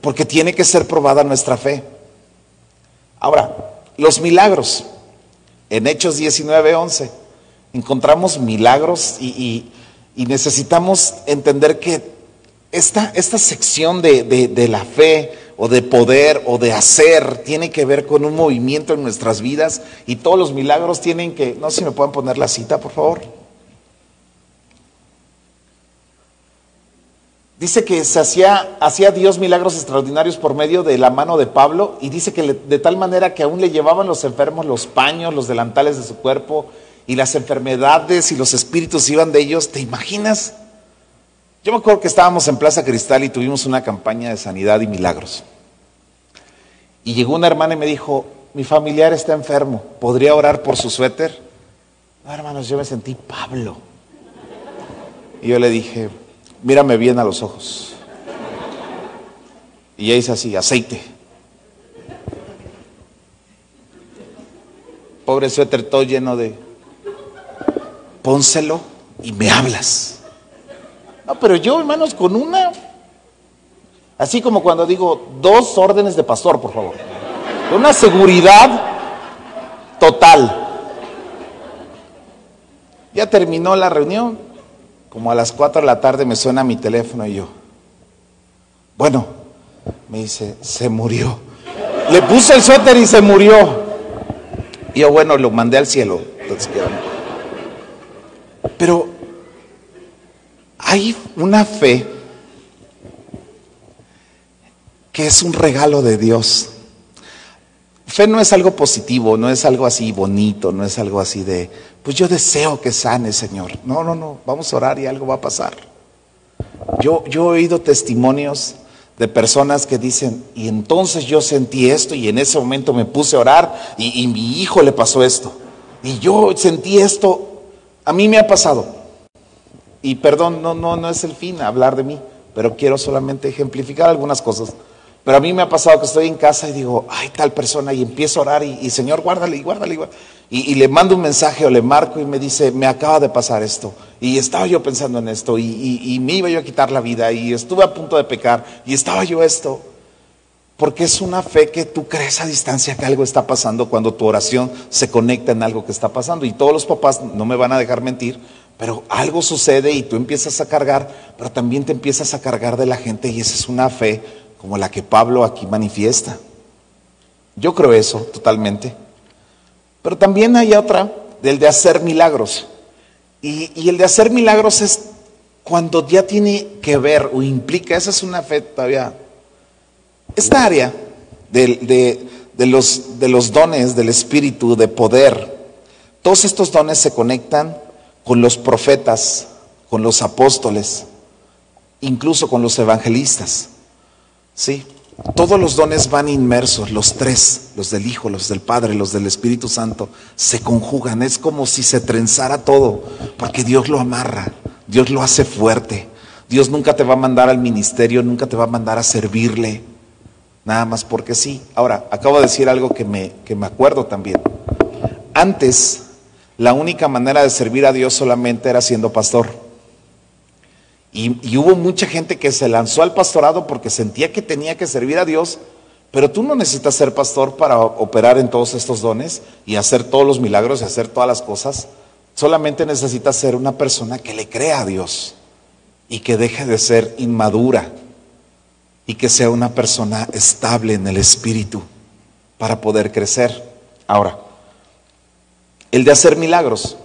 Porque tiene que ser probada nuestra fe. Ahora, los milagros. En Hechos 19, 11, encontramos milagros y, necesitamos entender que esta, esta sección de, de- de la fe o de poder o de hacer tiene que ver con un movimiento en nuestras vidas y todos los milagros tienen que, no sé si me pueden poner la cita, por favor. Dice que se hacía, hacía Dios milagros extraordinarios por medio de la mano de Pablo y dice que de tal manera que aún le llevaban los enfermos los paños, los delantales de su cuerpo y las enfermedades y los espíritus iban de ellos. ¿Te imaginas? Yo me acuerdo que estábamos en Plaza Cristal y tuvimos una campaña de sanidad y milagros. Y llegó una hermana y me dijo, mi familiar está enfermo, ¿podría orar por su suéter? No, hermanos, yo me sentí Pablo. Y yo le dije, mírame bien a los ojos. Y ella dice así, aceite. Pobre suéter todo lleno de... Pónselo y me hablas. No, pero yo, hermanos, con una... Así como cuando digo dos órdenes de pastor, por favor. Con una seguridad total. Ya terminó la reunión. Como a las 4 de la tarde me suena mi teléfono y yo. Bueno, me dice, se murió. Le puse el suéter y se murió. Y yo, bueno, lo mandé al cielo. Pero hay una fe que es un regalo de Dios. Fe no es algo positivo, no es algo así bonito, no es algo así de, pues yo deseo que sane, Señor. No, no, no, vamos a orar y algo va a pasar. Yo, yo he oído testimonios de personas que dicen, y entonces yo sentí esto y en ese momento me puse a orar y, y mi hijo le pasó esto. Y yo sentí esto, a mí me ha pasado. Y perdón, no, no, no es el fin hablar de mí, pero quiero solamente ejemplificar algunas cosas. Pero a mí me ha pasado que estoy en casa y digo, ay, tal persona, y empiezo a orar y, y Señor, guárdale, guárdale, guárdale. Y, le mando un mensaje o le marco y me dice, me acaba de pasar esto. Y estaba yo pensando en esto y, y- y me iba yo a quitar la vida y estuve a punto de pecar y estaba yo esto. Porque es una fe que tú crees a distancia que algo está pasando cuando tu oración se conecta en algo que está pasando. Y todos los papás no me van a dejar mentir, pero algo sucede y tú empiezas a cargar, pero también te empiezas a cargar de la gente y esa es una fe como la que Pablo aquí manifiesta. Yo creo eso totalmente. Pero también hay otra, del de hacer milagros. Y, y el de hacer milagros es cuando ya tiene que ver o implica, esa es una fe todavía. Esta área de, de- de los, de los dones del Espíritu, de poder, todos estos dones se conectan con los profetas, con los apóstoles, incluso con los evangelistas. Sí, todos los dones van inmersos, los tres, los del Hijo, los del Padre, los del Espíritu Santo, se conjugan. Es como si se trenzara todo, porque Dios lo amarra, Dios lo hace fuerte. Dios nunca te va a mandar al ministerio, nunca te va a mandar a servirle, nada más porque sí. Ahora, acabo de decir algo que me, que me acuerdo también. Antes, la única manera de servir a Dios solamente era siendo pastor. Y, hubo mucha gente que se lanzó al pastorado porque sentía que tenía que servir a Dios, pero tú no necesitas ser pastor para operar en todos estos dones y hacer todos los milagros y hacer todas las cosas. Solamente necesitas ser una persona que le crea a Dios y que deje de ser inmadura y que sea una persona estable en el espíritu para poder crecer. Ahora, el de hacer milagros.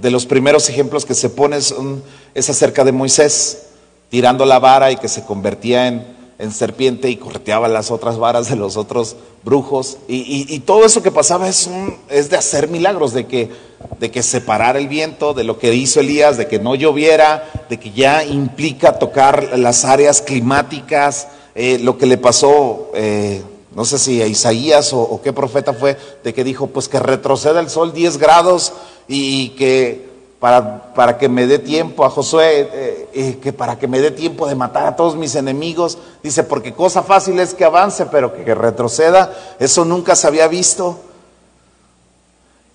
De los primeros ejemplos que se pone son- es acerca de Moisés, tirando la vara y que se convertía en, en serpiente y correteaba las otras varas de los otros brujos. Y, todo eso que pasaba es, un- es de hacer milagros, de que, de que separara el viento, de lo que hizo Elías, de que no lloviera, de que ya implica tocar las áreas climáticas, eh, lo que le pasó... eh, no sé si a Isaías o, o qué profeta fue, de que dijo, pues que retroceda el sol 10 grados y que para, para que me dé tiempo a Josué, eh, eh, que para que me dé tiempo de matar a todos mis enemigos, dice, porque cosa fácil es que avance, pero que, que retroceda, eso nunca se había visto.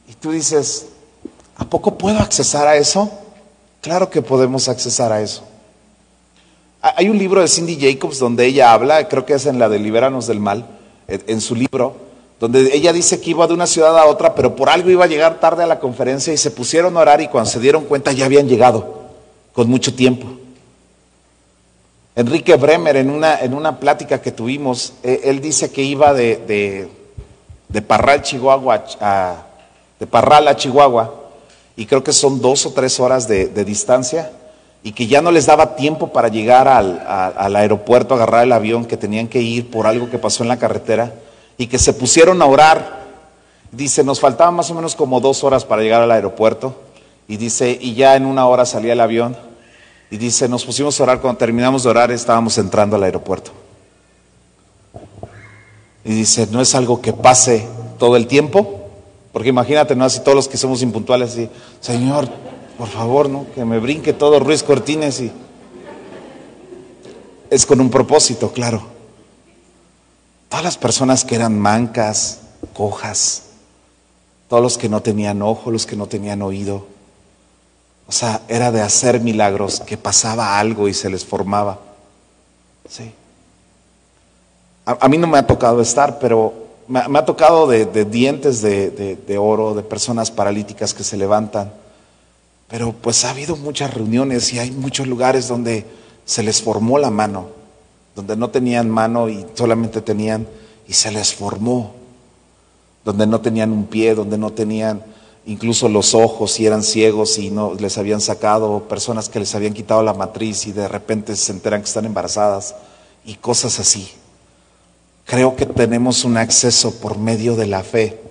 Y tú dices, ¿a poco puedo accesar a eso? Claro que podemos accesar a eso. Ha- Hay un libro de Cindy Jacobs donde ella habla, creo que es en la de Libéranos del Mal, en su libro, donde ella dice que iba de una ciudad a otra, pero por algo iba a llegar tarde a la conferencia y se pusieron a orar y cuando se dieron cuenta ya habían llegado con mucho tiempo. Enrique Bremer, en una, en una plática que tuvimos, eh, él dice que iba de, de, Parral, Chihuahua, a de Parral a Chihuahua, y creo que son dos o tres horas de, distancia, y que ya no les daba tiempo para llegar al, al aeropuerto, agarrar el avión, que tenían que ir por algo que pasó en la carretera, y que se pusieron a orar. Dice, nos faltaban más o menos como dos horas para llegar al aeropuerto, y dice, y ya en una hora salía el avión, y dice, nos pusimos a orar, cuando terminamos de orar estábamos entrando al aeropuerto. Y dice, no es algo que pase todo el tiempo, porque imagínate, ¿no? Así todos los que somos impuntuales, así, Señor, por favor, ¿no? Que me brinque todo Ruiz Cortines y... Es con un propósito, claro. Todas las personas que eran mancas, cojas, todos los que no tenían ojo, los que no tenían oído. O sea, era de hacer milagros, que pasaba algo y se les formaba. Sí. A, mí no me ha tocado estar, pero me, ha- tocado de, dientes de- de oro, de personas paralíticas que se levantan. Pero pues ha habido muchas reuniones y hay muchos lugares donde se les formó la mano, donde no tenían mano y solamente tenían, y se les formó, donde no tenían un pie, donde no tenían incluso los ojos y eran ciegos y no les habían sacado, personas que les habían quitado la matriz y de repente se enteran que están embarazadas y cosas así. Creo que tenemos un acceso por medio de la fe.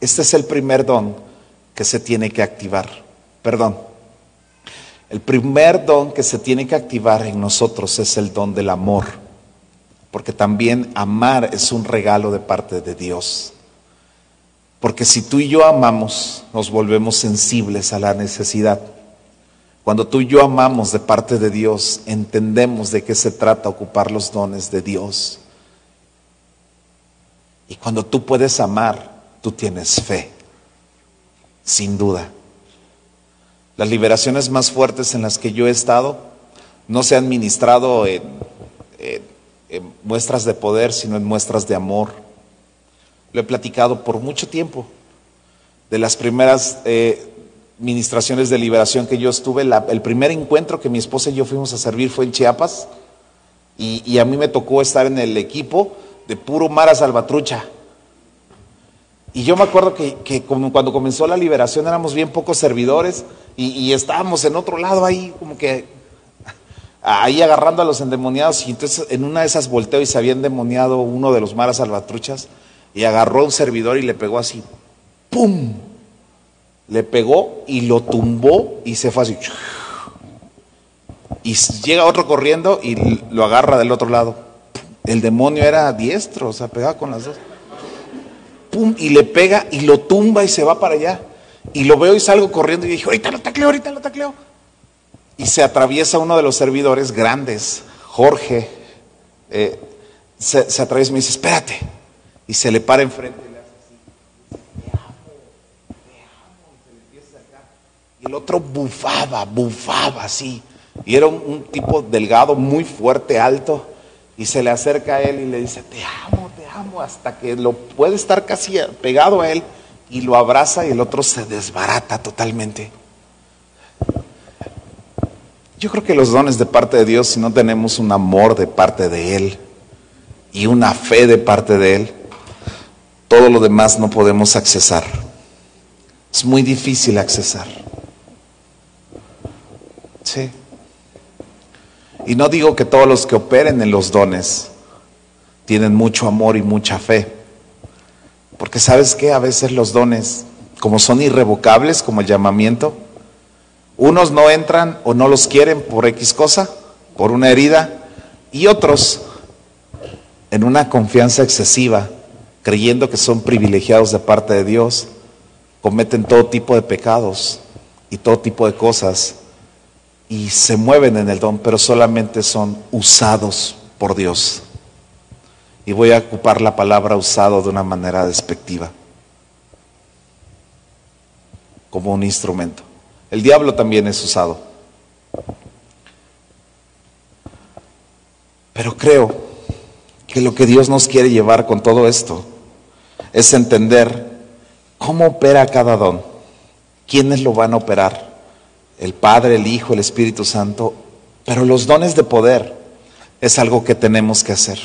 Este es el primer don que se tiene que activar. Perdón. El primer don que se tiene que activar en nosotros es el don del amor. Porque también amar es un regalo de parte de Dios. Porque si tú y yo amamos, nos volvemos sensibles a la necesidad. Cuando tú y yo amamos de parte de Dios, entendemos de qué se trata ocupar los dones de Dios. Y cuando tú puedes amar, tú tienes fe, sin duda. Las liberaciones más fuertes en las que yo he estado no se han ministrado en, muestras de poder, sino en muestras de amor. Lo he platicado por mucho tiempo. De las primeras, eh, ministraciones de liberación que yo estuve, el primer encuentro que mi esposa y yo fuimos a servir fue en Chiapas y, a mí me tocó estar en el equipo de puro Mara Salvatrucha. Y yo me acuerdo que, cuando comenzó la liberación éramos bien pocos servidores y, estábamos en otro lado ahí como que ahí agarrando a los endemoniados y entonces en una de esas volteo y se había endemoniado uno de los maras salvatruchas y agarró un servidor y le pegó así, ¡pum! Le pegó y lo tumbó y se fue así. Y llega otro corriendo y lo agarra del otro lado. El demonio era diestro, o sea, pegaba con las dos. ¡Pum! Y le pega y lo tumba y se va para allá. Y lo veo y salgo corriendo y dije, ahorita lo tacleo, ahorita lo tacleo. Y se atraviesa uno de los servidores grandes, Jorge, eh, se, atraviesa y me dice, espérate. Y se le para enfrente y le hace así. Te amo, te amo. Y el otro bufaba, bufaba así. Y era un, un tipo delgado, muy fuerte, alto. Y se le acerca a él y le dice, te amo, te amo. Hasta que lo puede estar casi pegado a él. Y lo abraza y el otro se desbarata totalmente. Yo creo que los dones de parte de Dios, si no tenemos un amor de parte de Él y una fe de parte de Él, todo lo demás no podemos accesar. Es muy difícil accesar. Sí. Y no digo que todos los que operen en los dones tienen mucho amor y mucha fe. Porque sabes que a veces los dones, como son irrevocables, como el llamamiento, unos no entran o no los quieren por X cosa, por una herida, y otros en una confianza excesiva, creyendo que son privilegiados de parte de Dios, cometen todo tipo de pecados y todo tipo de cosas y se mueven en el don, pero solamente son usados por Dios. Y voy a ocupar la palabra usado de una manera despectiva, como un instrumento. El diablo también es usado. Pero creo que lo que Dios nos quiere llevar con todo esto es entender cómo opera cada don, quiénes lo van a operar, el Padre, el Hijo, el Espíritu Santo, pero los dones de poder es algo que tenemos que hacer.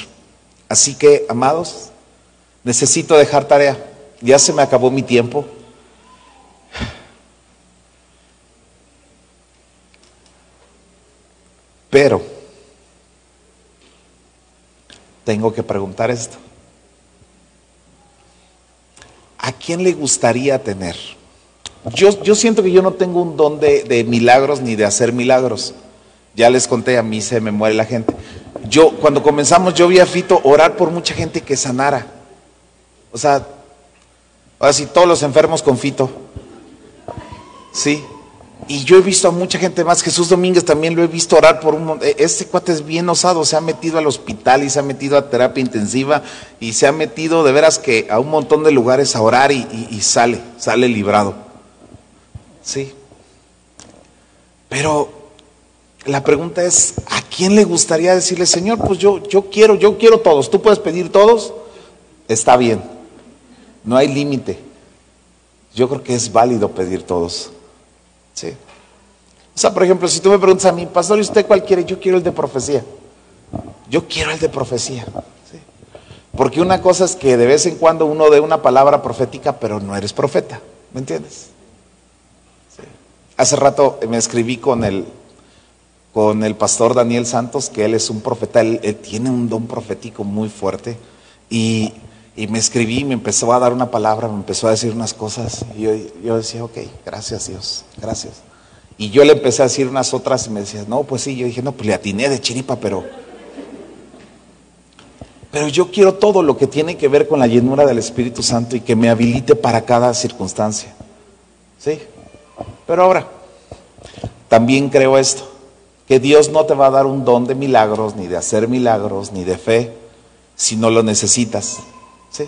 Así que, amados, necesito dejar tarea. Ya se me acabó mi tiempo. Pero tengo que preguntar esto. ¿A quién le gustaría tener? Yo, yo siento que yo no tengo un don de, de milagros ni de hacer milagros. Ya les conté, a mí se me muere la gente. Yo, cuando comenzamos, yo vi a Fito orar por mucha gente que sanara. O sea, ahora sí, todos los enfermos con Fito. Sí. Y yo he visto a mucha gente más. Jesús Domínguez también lo he visto orar por un mon- e- Este cuate es bien osado. Se ha metido al hospital y se ha metido a terapia intensiva y se ha metido de veras que a un montón de lugares a orar y sale, sale librado. Sí. Pero la pregunta es, ¿a quién le gustaría decirle, Señor, pues yo, yo quiero, yo quiero todos, tú puedes pedir todos? Está bien, no hay límite. Yo creo que es válido pedir todos. Sí. O sea, por ejemplo, si tú me preguntas a mí, pastor, ¿y usted cuál quiere? Yo quiero el de profecía. Yo quiero el de profecía. Sí. Porque una cosa es que de vez en cuando uno dé una palabra profética, pero no eres profeta. ¿Me entiendes? Hace rato me escribí con el, con el pastor Daniel Santos, que él es un profeta, él, tiene un don profético muy fuerte. Y, y me escribí, me empezó a dar una palabra, me empezó a decir unas cosas. Y yo, yo decía, ok, gracias Dios, gracias. Y yo le empecé a decir unas otras y me decía, no, pues sí, yo dije, no, pues le atiné de chiripa, pero... Pero yo quiero todo lo que tiene que ver con la llenura del Espíritu Santo y que me habilite para cada circunstancia. ¿Sí? Pero ahora, también creo esto, que Dios no te va a dar un don de milagros, ni de hacer milagros, ni de fe, si no lo necesitas. ¿Sí?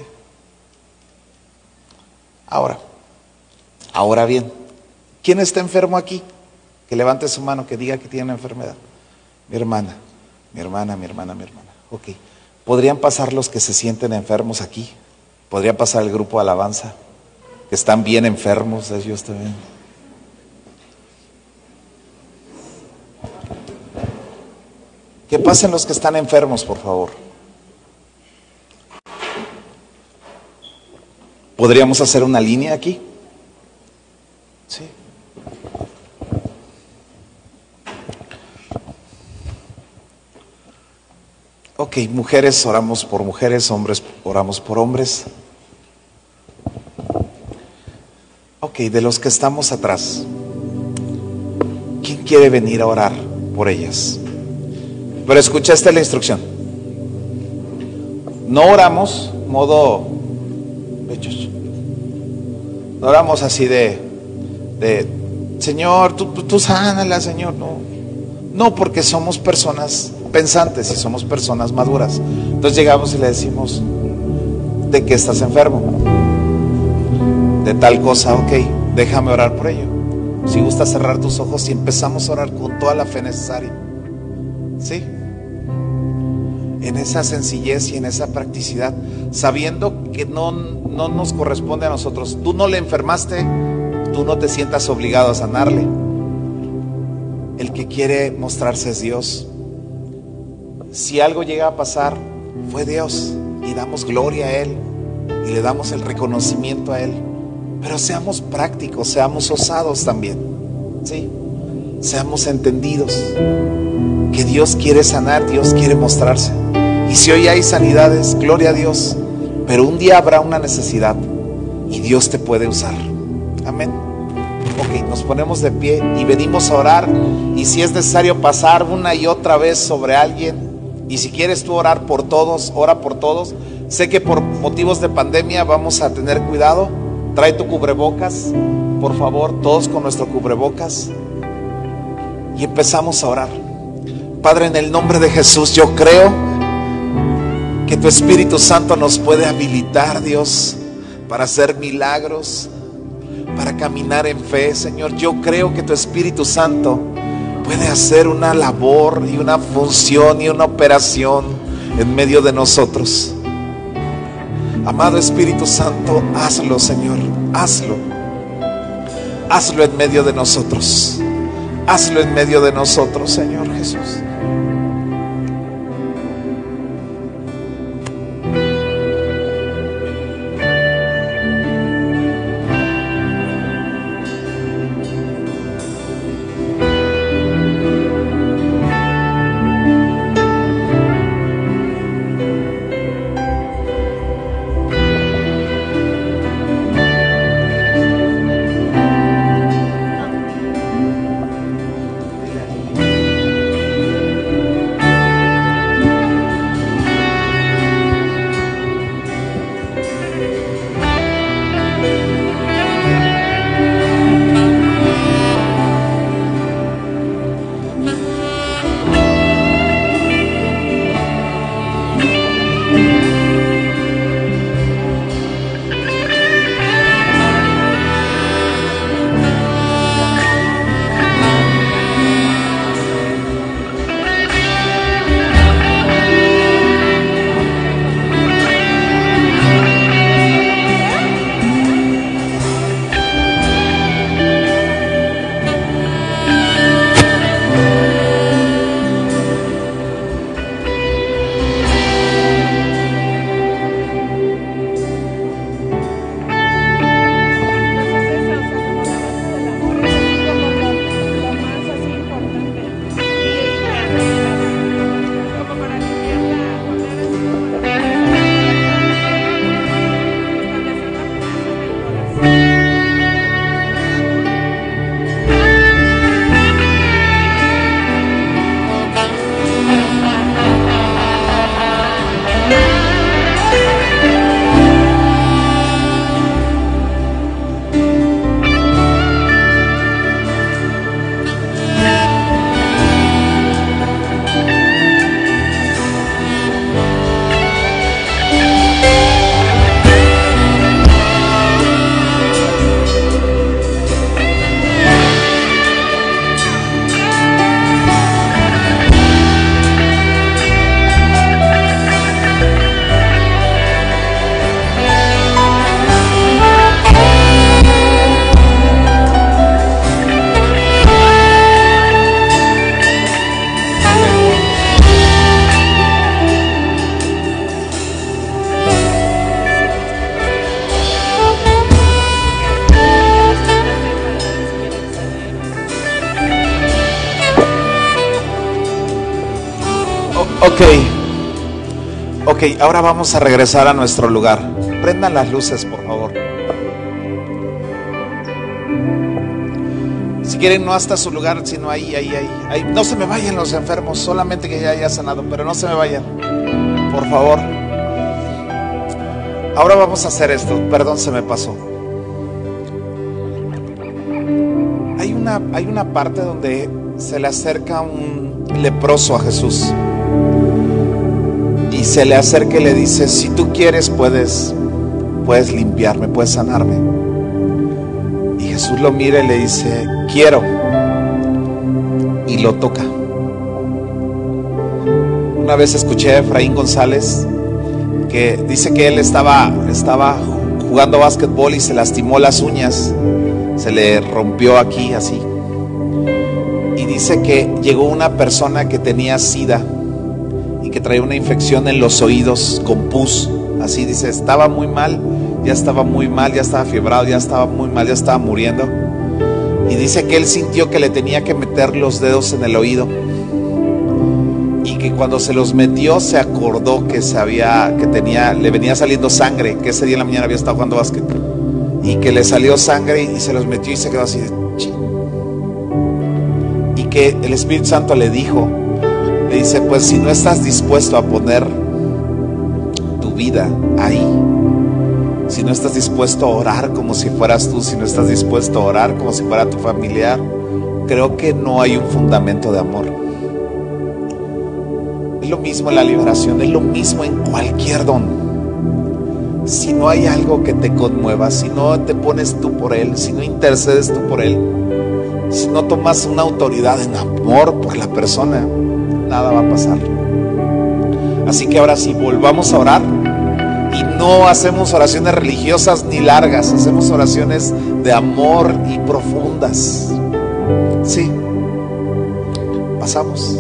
Ahora, ahora bien, ¿quién está enfermo aquí? Que levante su mano, que diga que tiene enfermedad. Mi hermana, mi hermana, mi hermana, mi hermana. Ok. ¿Podrían pasar los que se sienten enfermos aquí? ¿Podría pasar el grupo de alabanza? Que están bien enfermos, ellos también. Que pasen los que están enfermos, por favor. ¿Podríamos hacer una línea aquí? Sí. Ok, mujeres oramos por mujeres, hombres oramos por hombres. Ok, de los que estamos atrás, ¿quién quiere venir a orar por ellas? Pero escucha esta es la instrucción. No oramos modo no oramos así de, de Señor, tú, tú, tú sánala, Señor. No, no, porque somos personas pensantes y somos personas maduras. Entonces llegamos y le decimos, ¿de qué estás enfermo? De tal cosa, ok, déjame orar por ello. Si gusta cerrar tus ojos y empezamos a orar con toda la fe necesaria. ¿Sí? En esa sencillez y en esa practicidad, sabiendo que no, no nos corresponde a nosotros. Tú no le enfermaste, tú no te sientas obligado a sanarle. El que quiere mostrarse es Dios. Si algo llega a pasar, fue Dios y damos gloria a Él y le damos el reconocimiento a Él. Pero seamos prácticos, seamos osados también. ¿sí? Seamos entendidos que Dios quiere sanar, Dios quiere mostrarse. Y si hoy hay sanidades, gloria a Dios. Pero un día habrá una necesidad y Dios te puede usar. Amén. Ok, nos ponemos de pie y venimos a orar. Y si es necesario pasar una y otra vez sobre alguien, y si quieres tú orar por todos, ora por todos. Sé que por motivos de pandemia vamos a tener cuidado. Trae tu cubrebocas, por favor, todos con nuestro cubrebocas. Y empezamos a orar. Padre, en el nombre de Jesús, yo creo que tu Espíritu Santo nos puede habilitar, Dios, para hacer milagros, para caminar en fe, Señor. Yo creo que tu Espíritu Santo puede hacer una labor y una función y una operación en medio de nosotros. Amado Espíritu Santo, hazlo, Señor, hazlo. Hazlo en medio de nosotros. Hazlo en medio de nosotros, Señor Jesús. Ok, ahora vamos a regresar a nuestro lugar. Prendan las luces, por favor. Si quieren, no hasta su lugar, sino ahí, ahí, ahí, ahí. No se me vayan los enfermos, solamente que ya haya sanado, pero no se me vayan. Por favor. Ahora vamos a hacer esto. Perdón, se me pasó. Hay una, hay una parte donde se le acerca un leproso a Jesús. Y se le acerca y le dice, si tú quieres puedes, puedes limpiarme, puedes sanarme. Y Jesús lo mira y le dice, quiero. Y lo toca. Una vez escuché a Efraín González que dice que él estaba, estaba jugando básquetbol y se lastimó las uñas. Se le rompió aquí así. Y dice que llegó una persona que tenía sida que traía una infección en los oídos con pus. Así dice, estaba muy mal, ya estaba muy mal, ya estaba fiebrado, ya estaba muy mal, ya estaba muriendo. Y dice que él sintió que le tenía que meter los dedos en el oído. Y que cuando se los metió se acordó que sabía que tenía, le venía saliendo sangre, que ese día en la mañana había estado jugando básquet. Y que le salió sangre y se los metió y se quedó así. Y que el Espíritu Santo le dijo, le dice, pues si no estás dispuesto a poner tu vida ahí, si no estás dispuesto a orar como si fueras tú, si no estás dispuesto a orar como si fuera tu familiar, creo que no hay un fundamento de amor. Es lo mismo en la liberación, es lo mismo en cualquier don. Si no hay algo que te conmueva, si no te pones tú por él, si no intercedes tú por él, si no tomas una autoridad en amor por la persona, nada va a pasar. Así que ahora sí, volvamos a orar y no hacemos oraciones religiosas ni largas, hacemos oraciones de amor y profundas. Sí, pasamos.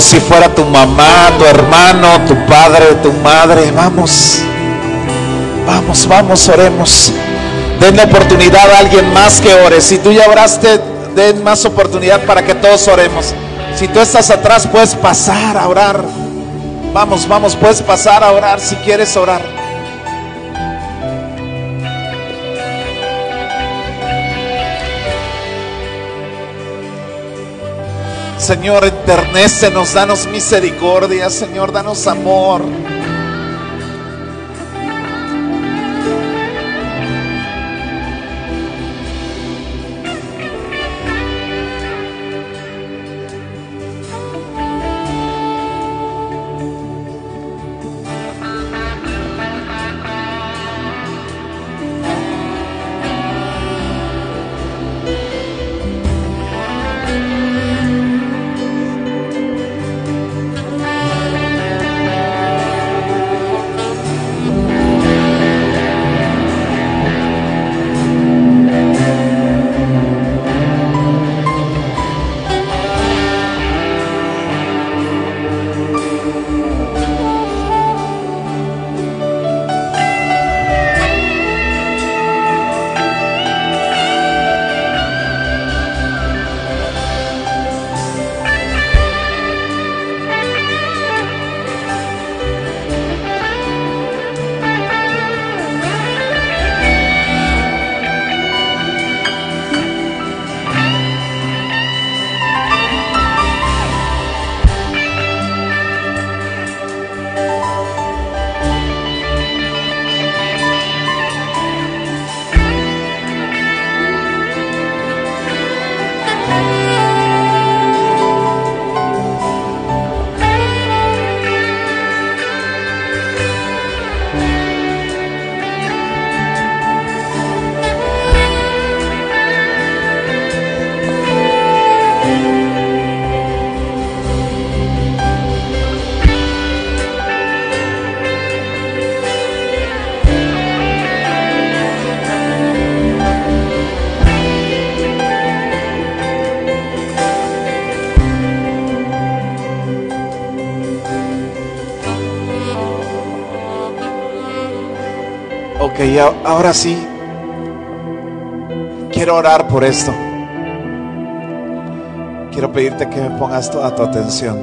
Si fuera tu mamá, tu hermano, tu padre, tu madre. Vamos. Vamos, vamos, oremos. Den la oportunidad a alguien más que ore. Si tú ya oraste, den más oportunidad para que todos oremos. Si tú estás atrás, puedes pasar a orar. Vamos, vamos, puedes pasar a orar si quieres orar. Señor, enternécenos, danos misericordia, Señor, danos amor. Ahora sí. Quiero orar por esto. Quiero pedirte que me pongas toda tu atención.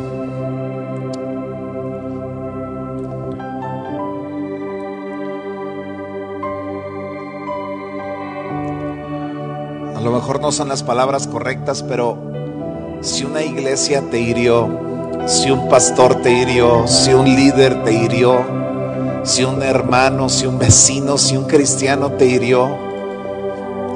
A lo mejor no son las palabras correctas, pero si una iglesia te hirió, si un pastor te hirió, si un líder te hirió, si un hermano, si un vecino, si un cristiano te hirió,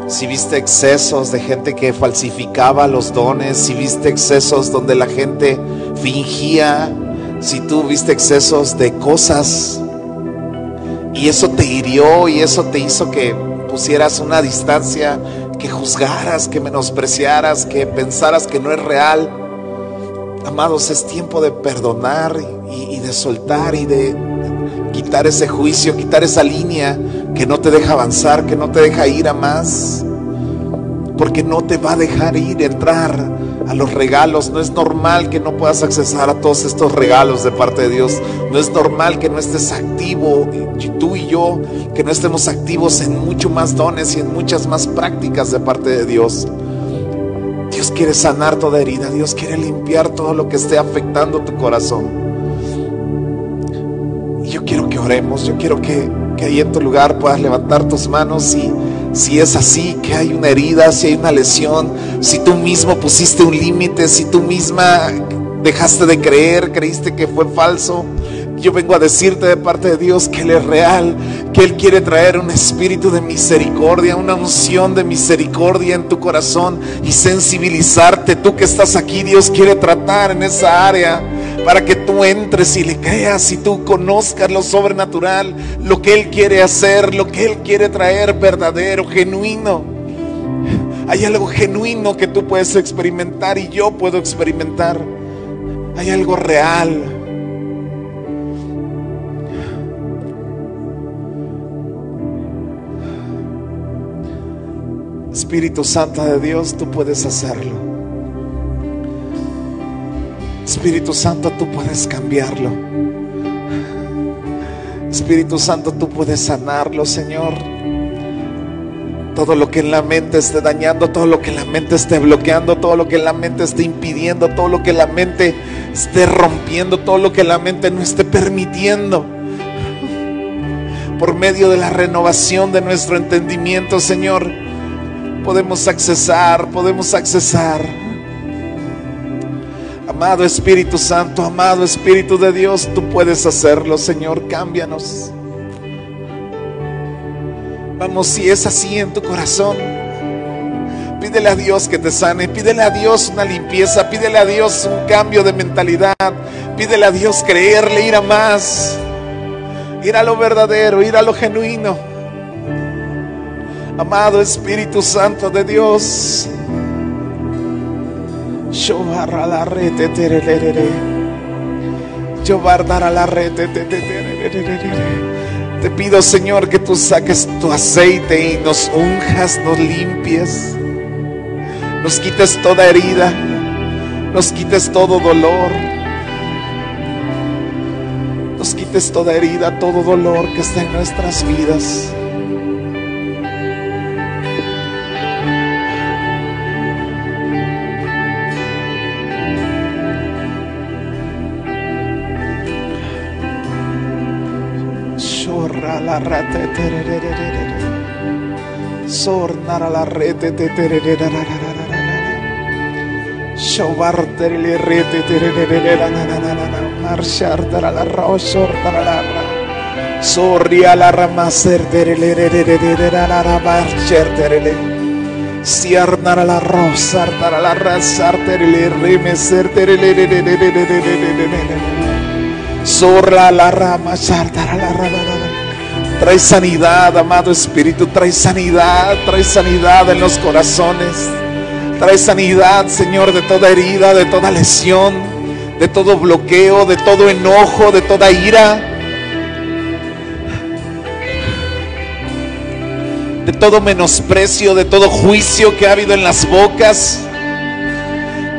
si viste excesos de gente que falsificaba los dones, si viste excesos donde la gente fingía, si tú viste excesos de cosas y eso te hirió y eso te hizo que pusieras una distancia, que juzgaras, que menospreciaras, que pensaras que no es real. Amados, es tiempo de perdonar y, y de soltar y de quitar ese juicio, quitar esa línea que no te deja avanzar, que no te deja ir a más, porque no te va a dejar ir, entrar a los regalos. No es normal que no puedas accesar a todos estos regalos de parte de Dios. No es normal que no estés activo, tú y yo, que no estemos activos en mucho más dones y en muchas más prácticas de parte de Dios. Dios quiere sanar toda herida, Dios quiere limpiar todo lo que esté afectando tu corazón. Quiero que oremos, yo quiero que, que ahí en tu lugar puedas levantar tus manos y si es así, que hay una herida, si hay una lesión, si tú mismo pusiste un límite, si tú misma dejaste de creer, creíste que fue falso. Yo vengo a decirte de parte de Dios que Él es real, que Él quiere traer un espíritu de misericordia, una unción de misericordia en tu corazón y sensibilizarte. Tú que estás aquí, Dios quiere tratar en esa área para que tú entres y le creas y tú conozcas lo sobrenatural, lo que Él quiere hacer, lo que Él quiere traer verdadero, genuino. Hay algo genuino que tú puedes experimentar y yo puedo experimentar. Hay algo real. Espíritu Santo de Dios, tú puedes hacerlo. Espíritu Santo, tú puedes cambiarlo. Espíritu Santo, tú puedes sanarlo, Señor. Todo lo que en la mente esté dañando, todo lo que en la mente esté bloqueando, todo lo que en la mente esté impidiendo, todo lo que la mente esté rompiendo, todo lo que la mente no esté permitiendo. Por medio de la renovación de nuestro entendimiento, Señor, podemos accesar, podemos accesar. Amado Espíritu Santo, amado Espíritu de Dios, tú puedes hacerlo, Señor, cámbianos. Vamos, si es así en tu corazón, pídele a Dios que te sane, pídele a Dios una limpieza, pídele a Dios un cambio de mentalidad, pídele a Dios creerle, ir a más, ir a lo verdadero, ir a lo genuino. Amado Espíritu Santo de Dios. Shobarra la rete tererere. Shobardara la rete. Te pido, Señor, que tú saques tu aceite y nos unjas, nos limpies, nos quites toda herida, nos quites todo dolor, nos quites toda herida, todo dolor que está en nuestras vidas. La. Sornara la rete. Shobarterele rete. Marchar dara la roshor dara la ra. Sorria la rama ser tererere. La marcher terele. La la terele. Terele. La rama, chartara la rama. Trae sanidad, amado Espíritu, trae sanidad, trae sanidad en los corazones. Trae sanidad, Señor, de toda herida, de toda lesión, de todo bloqueo, de todo enojo, de toda ira. De todo menosprecio, de todo juicio que ha habido en las bocas.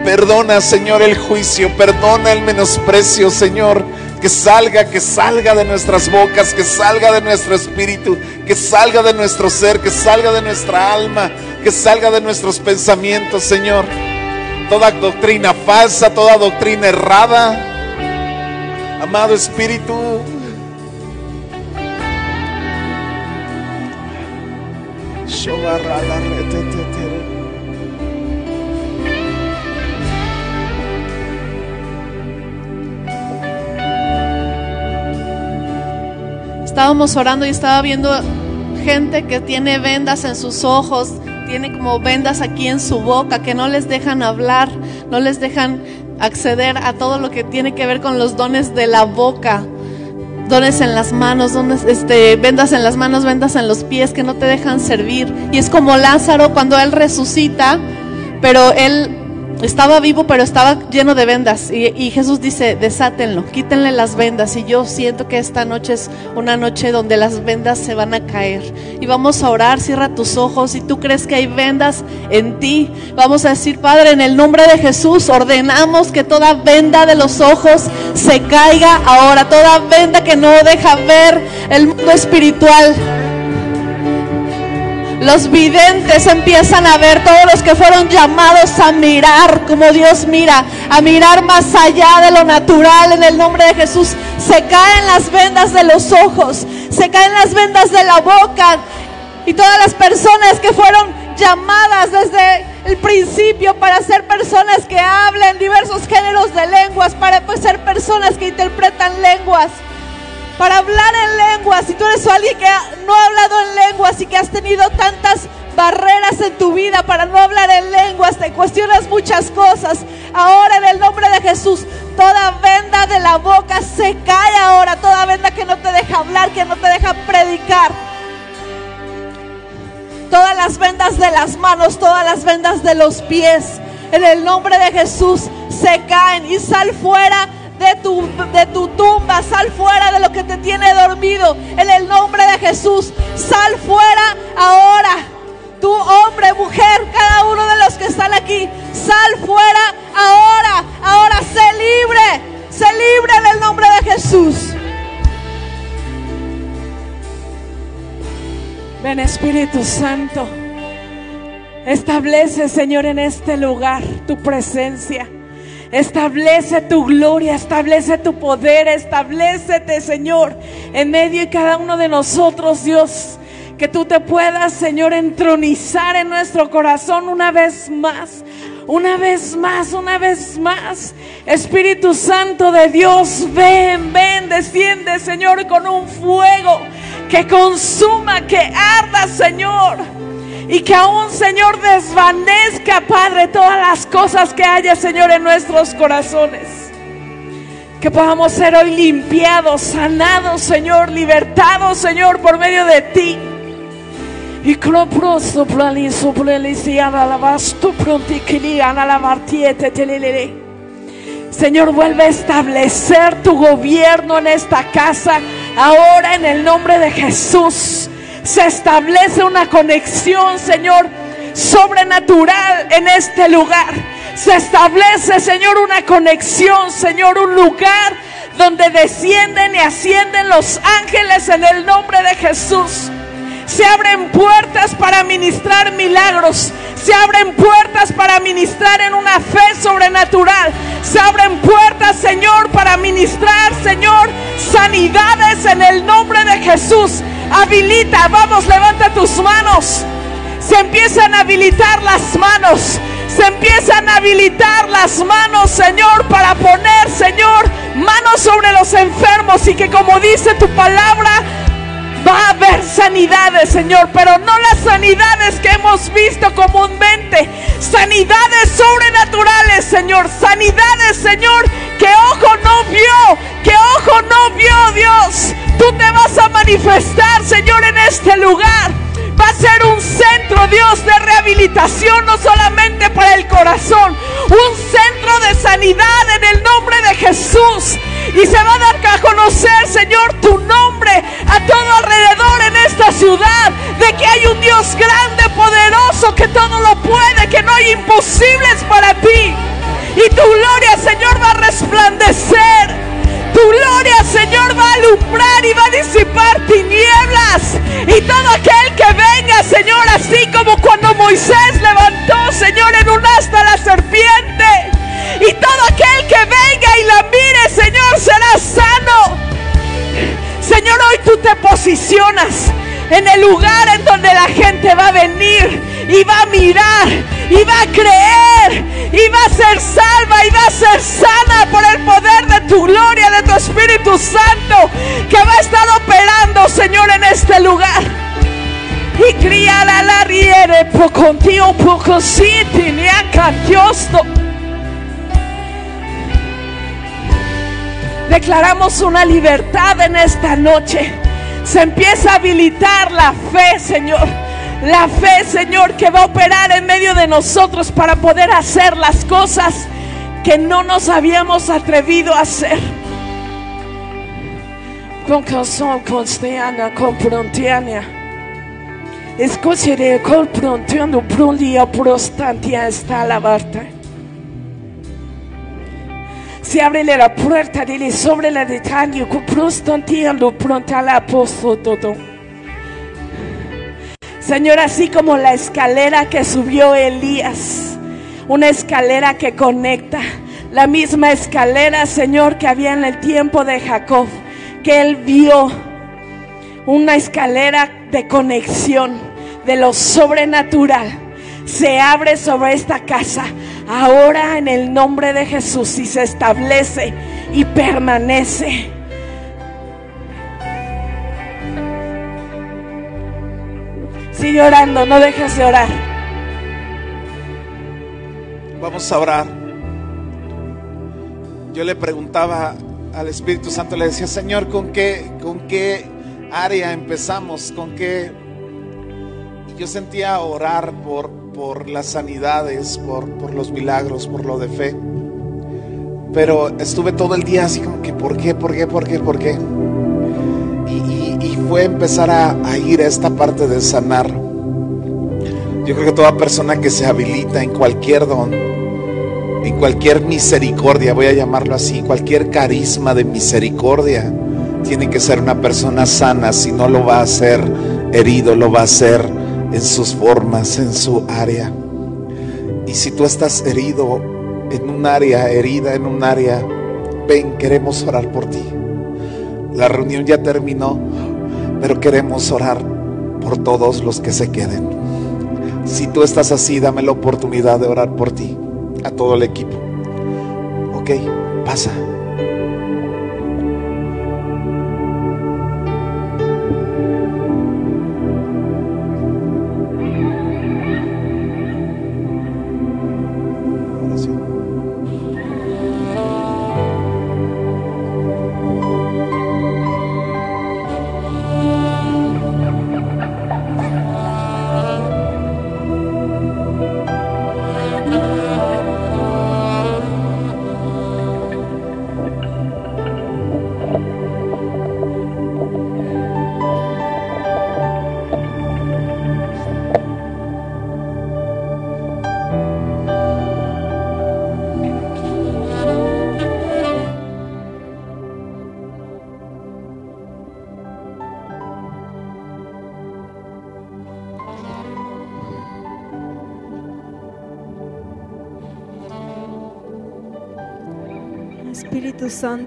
Perdona, Señor, el juicio, perdona el menosprecio, Señor. Que salga, que salga de nuestras bocas, que salga de nuestro espíritu, que salga de nuestro ser, que salga de nuestra alma, que salga de nuestros pensamientos, Señor. Toda doctrina falsa, toda doctrina errada. Amado Espíritu, la Estábamos orando y estaba viendo gente que tiene vendas en sus ojos, tiene como vendas aquí en su boca, que no les dejan hablar, no les dejan acceder a todo lo que tiene que ver con los dones de la boca. Dones en las manos, dones, este, vendas en las manos, vendas en los pies que no te dejan servir. Y es como Lázaro cuando él resucita, pero él estaba vivo, pero estaba lleno de vendas. Y, Jesús dice, desátenlo, quítenle las vendas. Y yo siento que esta noche es una noche donde las vendas se van a caer. Y vamos a orar, cierra tus ojos. Si tú crees que hay vendas en ti, vamos a decir, Padre, en el nombre de Jesús, ordenamos que toda venda de los ojos se caiga ahora. Toda venda que no deja ver el mundo espiritual. Los videntes empiezan a ver, todos los que fueron llamados a mirar como Dios mira, a mirar más allá de lo natural en el nombre de Jesús. Se caen las vendas de los ojos, se caen las vendas de la boca. Y todas las personas que fueron llamadas desde el principio para ser personas que hablen diversos géneros de lenguas, para pues, ser personas que interpretan lenguas para hablar en lenguas. Si tú eres alguien que no ha hablado en lenguas y que has tenido tantas barreras en tu vida para no hablar en lenguas, te cuestionas muchas cosas. Ahora en el nombre de Jesús, toda venda de la boca se cae ahora, toda venda que no te deja hablar, que no te deja predicar. Todas las vendas de las manos, todas las vendas de los pies, en el nombre de Jesús se caen y sal fuera de tu, de tu tumba, sal fuera de lo que te tiene dormido. En el nombre de Jesús, sal fuera ahora. Tú, hombre, mujer, cada uno de los que están aquí, sal fuera ahora. Ahora sé libre, sé libre en el nombre de Jesús. Ven Espíritu Santo, establece Señor en este lugar tu presencia. Establece tu gloria, establece tu poder, establecete, Señor, en medio de cada uno de nosotros, Dios. Que tú te puedas, Señor, entronizar en nuestro corazón una vez más. Una vez más, una vez más. Espíritu Santo de Dios, ven, ven, desciende, Señor, con un fuego que consuma, que arda, Señor. Y que aún, Señor, desvanezca, Padre, todas las cosas que haya, Señor, en nuestros corazones. Que podamos ser hoy limpiados, sanados, Señor, libertados, Señor, por medio de ti. Y. Señor, vuelve a establecer tu gobierno en esta casa. Ahora en el nombre de Jesús se establece una conexión, Señor, sobrenatural en este lugar. Se establece, Señor, una conexión, Señor, un lugar donde descienden y ascienden los ángeles en el nombre de Jesús. Se abren puertas para ministrar milagros. Se abren puertas para ministrar en una fe sobrenatural. Se abren puertas, Señor, para ministrar, Señor, sanidades en el nombre de Jesús. Habilita, vamos, levanta tus manos. Se empiezan a habilitar las manos. Se empiezan a habilitar las manos, Señor, para poner, Señor, manos sobre los enfermos y que como dice tu palabra, Va a haber sanidades, Señor, pero no las sanidades que hemos visto comúnmente. Sanidades sobrenaturales, Señor. Sanidades, Señor, que ojo no vio, que ojo no vio, Dios. Tú te vas a manifestar, Señor, en este lugar. Va a ser un centro, Dios, de rehabilitación, no solamente para el corazón, un centro de sanidad en el nombre de Jesús. Y se va a dar a conocer, Señor, tu nombre a todo alrededor en esta ciudad. De que hay un Dios grande, poderoso, que todo lo puede, que no hay imposibles para ti. Y tu gloria, Señor, va a resplandecer. Tu gloria, Señor, va a alumbrar y va a disipar tinieblas. Y todo aquel que venga, Señor, así como cuando Moisés levantó, Señor, en un asta la serpiente. Y todo aquel que venga y la mire, Señor, será sano. Señor, hoy tú te posicionas en el lugar en donde la gente va a venir y va a mirar y va a creer y va a ser salva y va a ser sana por el poder de tu gloria, Espíritu Santo que va a estar operando, Señor, en este lugar. Y cría la la riere por contigo poco si tenía. Declaramos una libertad en esta noche. Se empieza a habilitar la fe, Señor. La fe, Señor, que va a operar en medio de nosotros para poder hacer las cosas que no nos habíamos atrevido a hacer. Con canción constiana, con prontiania. Escuchere col prontiano brulia prostantia está la barta. Se abre la puerta dile sobre la detalle con prostantiano pronta la todo. Señor, así como la escalera que subió Elías, una escalera que conecta, la misma escalera, Señor, que había en el tiempo de Jacob, que él vio una escalera de conexión de lo sobrenatural. Se abre sobre esta casa ahora en el nombre de Jesús y se establece y permanece. Sigue orando, no dejes de orar. Vamos a orar. Yo le preguntaba al Espíritu Santo, le decía, Señor, ¿con qué, con qué área empezamos? ¿Con qué? Yo sentía orar por, por las sanidades, por, por los milagros, por lo de fe. Pero estuve todo el día así como que, ¿por qué? ¿Por qué? ¿Por qué? ¿Por qué? Y, y- y fue empezar a, a ir a esta parte de sanar. Yo creo que toda persona que se habilita en cualquier don, en cualquier misericordia, voy a llamarlo así, cualquier carisma de misericordia, tiene que ser una persona sana, si no lo va a hacer herido lo va a hacer en sus formas, en su área. Y si tú estás herido en un área, herida en un área, ven, queremos orar por ti. La reunión ya terminó, pero queremos orar por todos los que se queden. Si tú estás así, dame la oportunidad de orar por ti, a todo el equipo. Ok, pasa.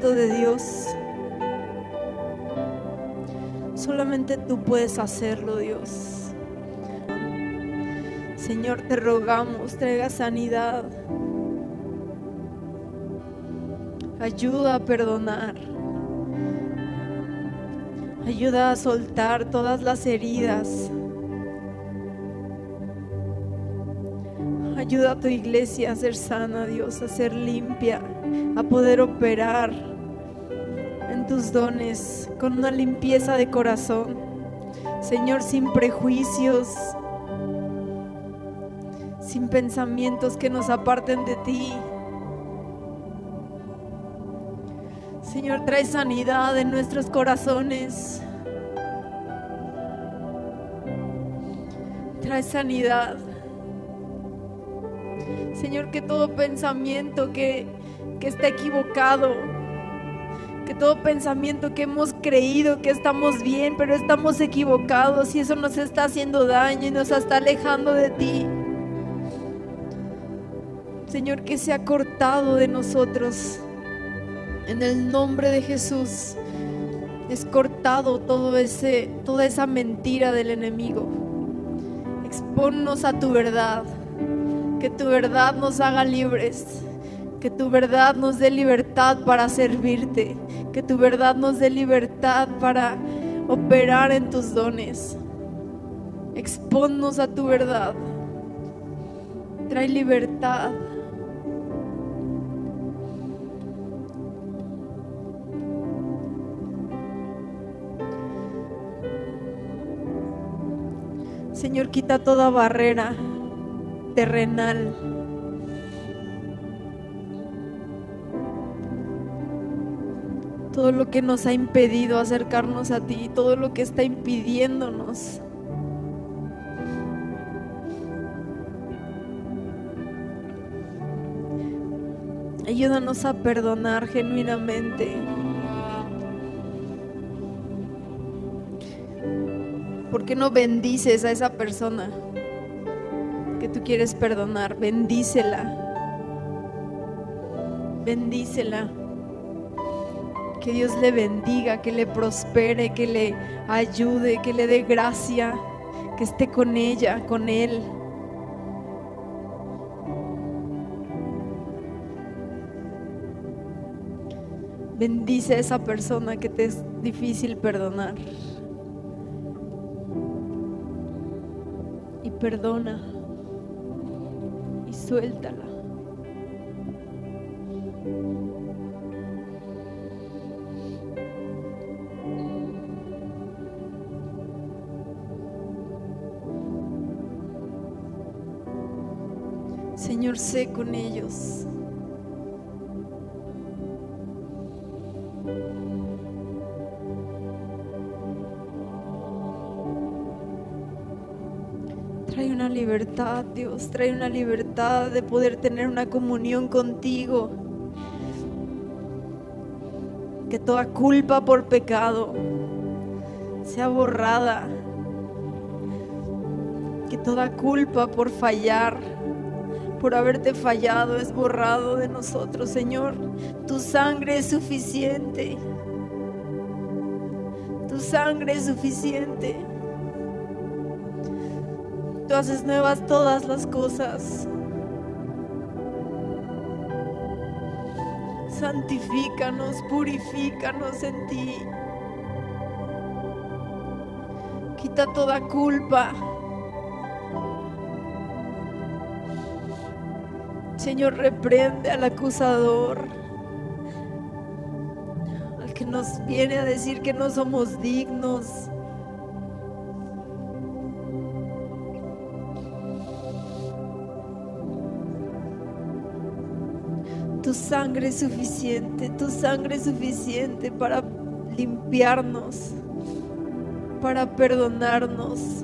De Dios, solamente tú puedes hacerlo, Dios. Señor, te rogamos, traiga sanidad. Ayuda a perdonar. Ayuda a soltar todas las heridas. Ayuda a tu iglesia a ser sana, Dios, a ser limpia, a poder operar tus dones con una limpieza de corazón. Señor, sin prejuicios, sin pensamientos que nos aparten de ti. Señor, trae sanidad en nuestros corazones. Trae sanidad. Señor, que todo pensamiento que, que está equivocado, que todo pensamiento que hemos creído que estamos bien, pero estamos equivocados y eso nos está haciendo daño y nos está alejando de ti. Señor, que sea cortado de nosotros. En el nombre de Jesús es cortado todo ese, toda esa mentira del enemigo. Expónnos a tu verdad. Que tu verdad nos haga libres. Que tu verdad nos dé libertad para servirte. Que tu verdad nos dé libertad para operar en tus dones. Expónnos a tu verdad. Trae libertad. Señor, quita toda barrera terrenal. Todo lo que nos ha impedido acercarnos a ti, todo lo que está impidiéndonos. Ayúdanos a perdonar genuinamente. ¿Por qué no bendices a esa persona que tú quieres perdonar? Bendícela. Bendícela. Que Dios le bendiga, que le prospere, que le ayude, que le dé gracia, que esté con ella, con él. Bendice a esa persona que te es difícil perdonar. y perdona y suéltala. Señor, sé con ellos. Trae una libertad, Dios, trae una libertad de poder tener una comunión contigo. Que toda culpa por pecado sea borrada. Que toda culpa por fallar, por haberte fallado, es borrado de nosotros, Señor. Tu sangre es suficiente. Tu sangre es suficiente. Tú haces nuevas todas las cosas. Santifícanos, purifícanos en ti. Quita toda culpa. Señor, reprende al acusador, al que nos viene a decir que no somos dignos. Tu sangre es suficiente, tu sangre es suficiente para limpiarnos, para perdonarnos.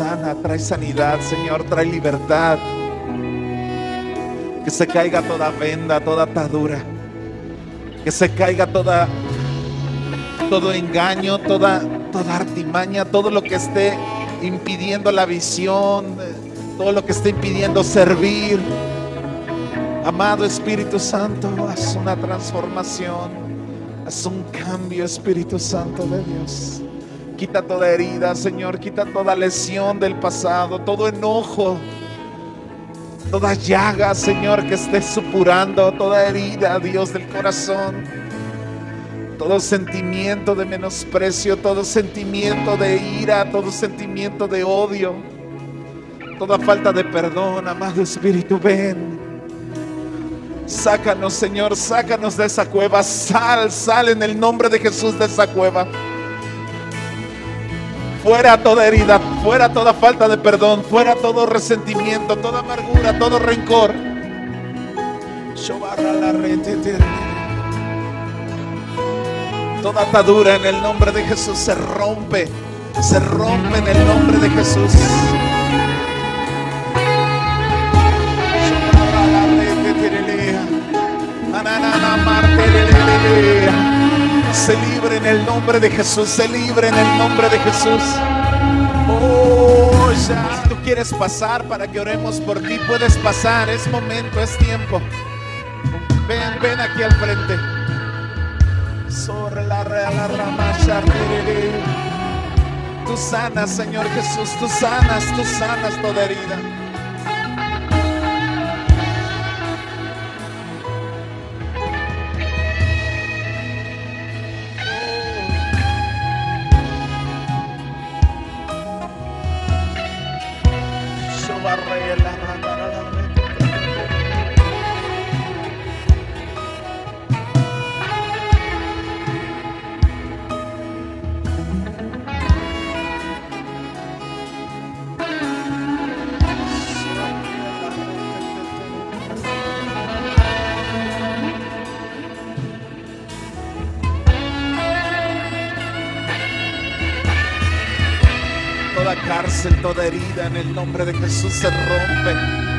Sana, trae sanidad, Señor, trae libertad. Que se caiga toda venda, toda atadura. Que se caiga toda todo engaño, toda toda artimaña, todo lo que esté impidiendo la visión, todo lo que esté impidiendo servir. Amado Espíritu Santo, haz una transformación, haz un cambio, Espíritu Santo de Dios. Quita toda herida, Señor, quita toda lesión del pasado, todo enojo, toda llaga, Señor, que esté supurando, toda herida, Dios del corazón, todo sentimiento de menosprecio, todo sentimiento de ira, todo sentimiento de odio, toda falta de perdón, amado Espíritu, ven. Sácanos, Señor, sácanos de esa cueva. Sal, sal en el nombre de Jesús de esa cueva. Fuera toda herida, fuera toda falta de perdón, fuera todo resentimiento, toda amargura, todo rencor. Toda atadura en el nombre de Jesús se rompe, se rompe en el nombre de Jesús. Se libre en el nombre de Jesús, se libre en el nombre de Jesús. Oh, ya. Si tú quieres pasar para que oremos por ti, puedes pasar, es momento, es tiempo. Ven, ven aquí al frente. Sobre la real. Tú sanas, Señor Jesús, tú sanas, tú sanas toda herida. Cárcel, toda herida en el nombre de Jesús se rompe.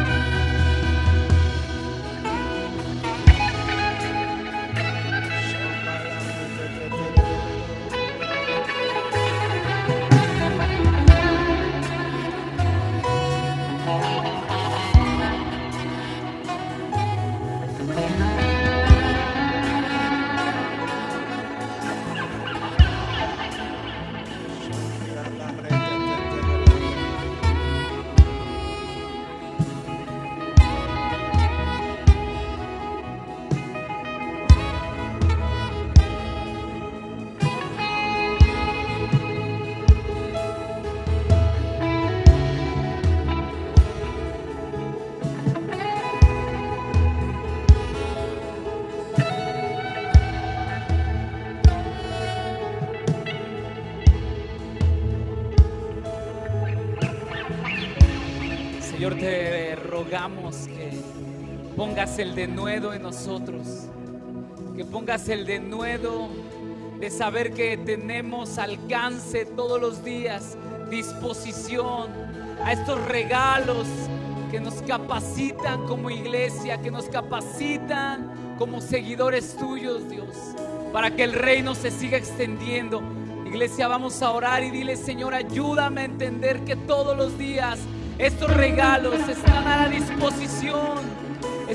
El denuedo en nosotros, que pongas el denuedo de saber que tenemos alcance todos los días, disposición a estos regalos que nos capacitan como iglesia, que nos capacitan como seguidores tuyos, Dios, para que el reino se siga extendiendo. Iglesia, vamos a orar y dile, Señor, ayúdame a entender que todos los días estos regalos están a la disposición,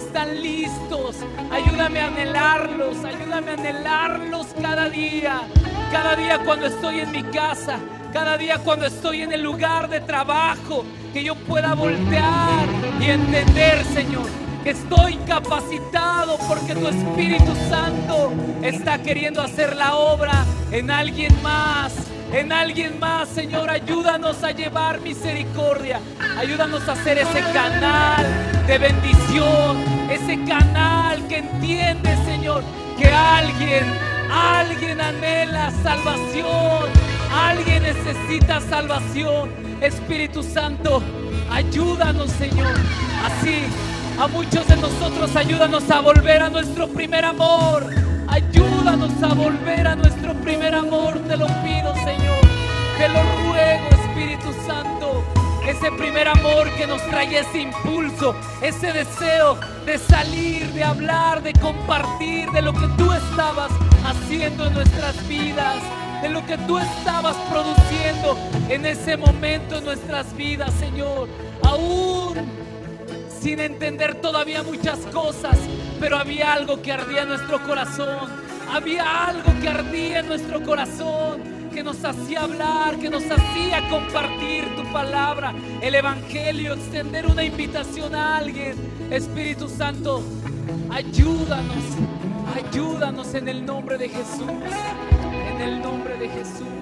están listos. Ayúdame a anhelarlos, ayúdame a anhelarlos cada día, cada día cuando estoy en mi casa, cada día cuando estoy en el lugar de trabajo, que yo pueda voltear y entender, Señor, que estoy capacitado porque tu Espíritu Santo está queriendo hacer la obra en alguien más. En alguien más, Señor, ayúdanos a llevar misericordia. Ayúdanos a ser ese canal de bendición. Ese canal que entiende, Señor, que alguien, alguien anhela salvación. Alguien necesita salvación. Espíritu Santo, ayúdanos, Señor. Así, a muchos de nosotros, ayúdanos a volver a nuestro primer amor. Ayúdanos a volver a nuestro primer amor, te lo pido, Señor. Te lo ruego, Espíritu Santo. Ese primer amor que nos trae ese impulso, ese deseo de salir, de hablar, de compartir de lo que tú estabas haciendo en nuestras vidas, de lo que tú estabas produciendo en ese momento en nuestras vidas, Señor. Aún sin entender todavía muchas cosas, pero había algo que ardía en nuestro corazón. Había algo que ardía en nuestro corazón, que nos hacía hablar, que nos hacía compartir tu palabra, el Evangelio, extender una invitación a alguien. Espíritu Santo, ayúdanos, ayúdanos en el nombre de Jesús, en el nombre de Jesús.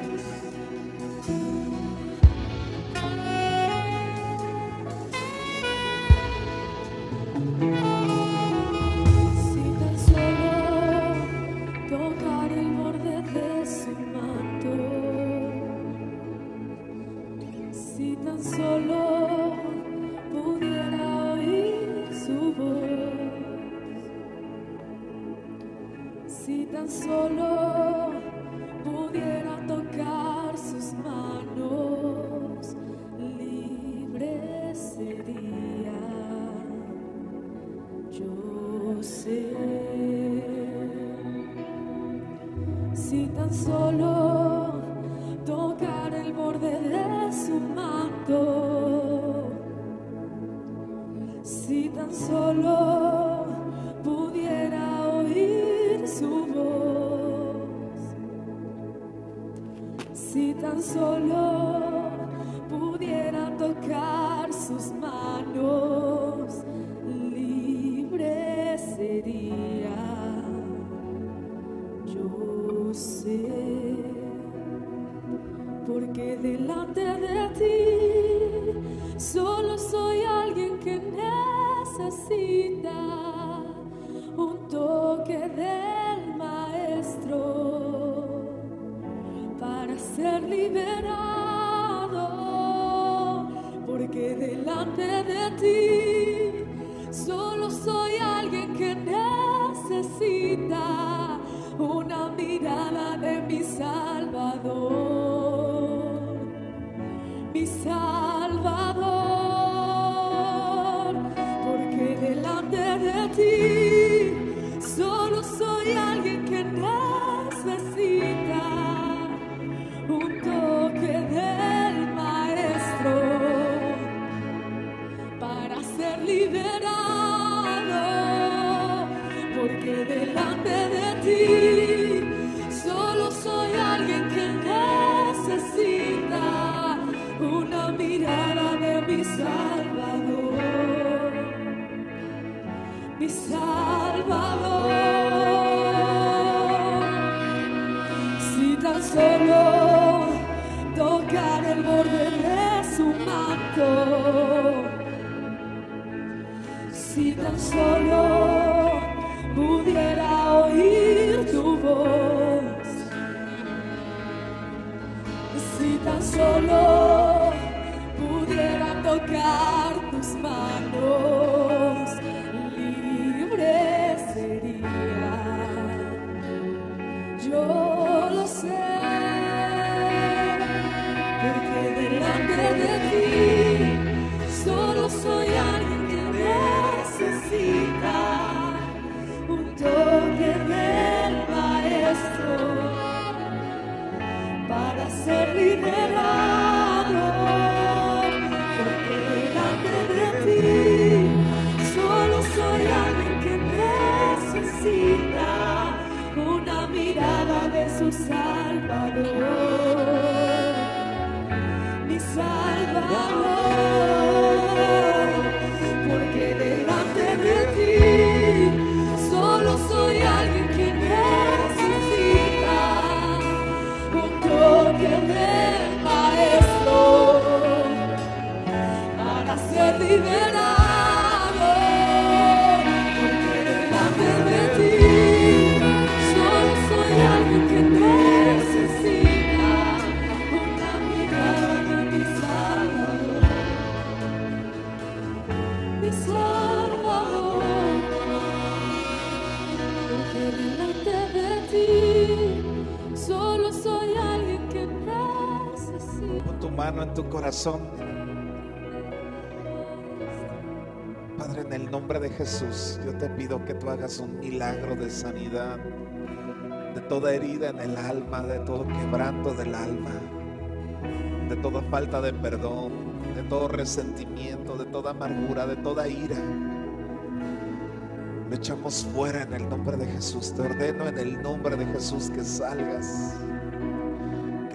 Tu corazón. Padre, en el nombre de Jesús, yo te pido que tú hagas un milagro de sanidad de toda herida en el alma, de todo quebranto del alma, de toda falta de perdón, de todo resentimiento, de toda amargura, de toda ira. Lo echamos fuera en el nombre de Jesús. Te ordeno en el nombre de Jesús que salgas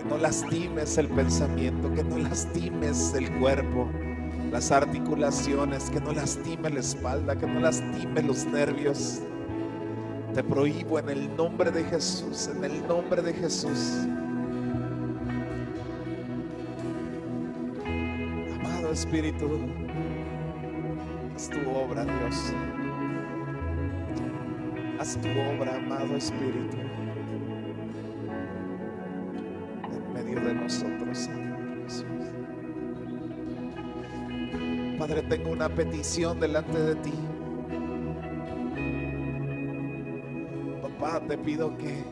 no lastimes el pensamiento, que no lastimes el cuerpo, las articulaciones, que no lastime la espalda, que no lastime los nervios. Te prohíbo en el nombre de Jesús, en el nombre de Jesús. Amado Espíritu, haz tu obra, Dios. Haz tu obra, amado Espíritu. Padre, tengo una petición delante de ti. Papá, te pido que,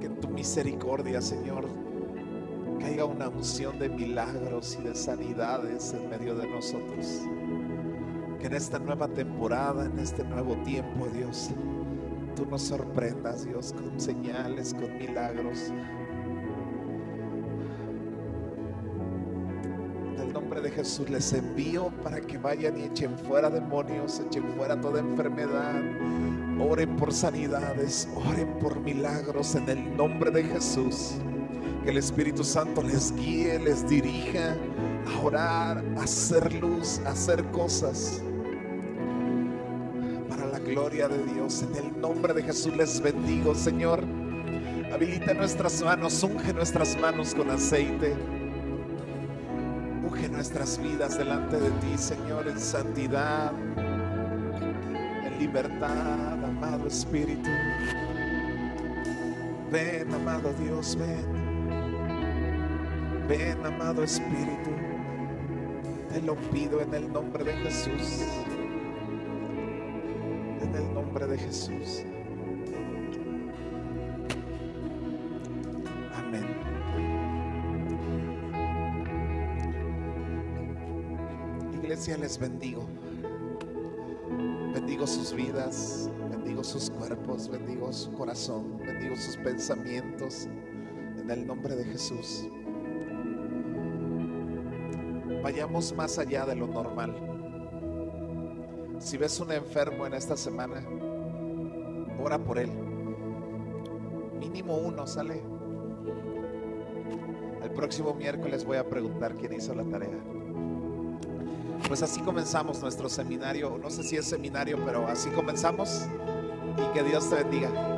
que tu misericordia, Señor, caiga una unción de milagros y de sanidades en medio de nosotros. Que en esta nueva temporada, en este nuevo tiempo, Dios, tú nos sorprendas, Dios, con señales, con milagros. En el nombre de Jesús les envío para que vayan y echen fuera demonios, echen fuera toda enfermedad. Oren por sanidades, oren por milagros en el nombre de Jesús. Que el Espíritu Santo les guíe, les dirija a orar, a hacer luz, a hacer cosas gloria de Dios. En el nombre de Jesús les bendigo, Señor. Habilita nuestras manos, unge nuestras manos con aceite. Unge nuestras vidas delante de ti, Señor, en santidad, en libertad, amado Espíritu. Ven, amado Dios, ven. Ven, amado Espíritu. Te lo pido en el nombre de Jesús. En el nombre de Jesús. Amén. Iglesia, les bendigo. Bendigo sus vidas, bendigo sus cuerpos, bendigo su corazón, bendigo sus pensamientos. En el nombre de Jesús. Vayamos más allá de lo normal. Si ves un enfermo en esta semana, ora por él. Mínimo uno sale. El próximo miércoles voy a preguntar quién hizo la tarea. Pues así comenzamos nuestro seminario. No sé si es seminario, pero así comenzamos. Y que Dios te bendiga.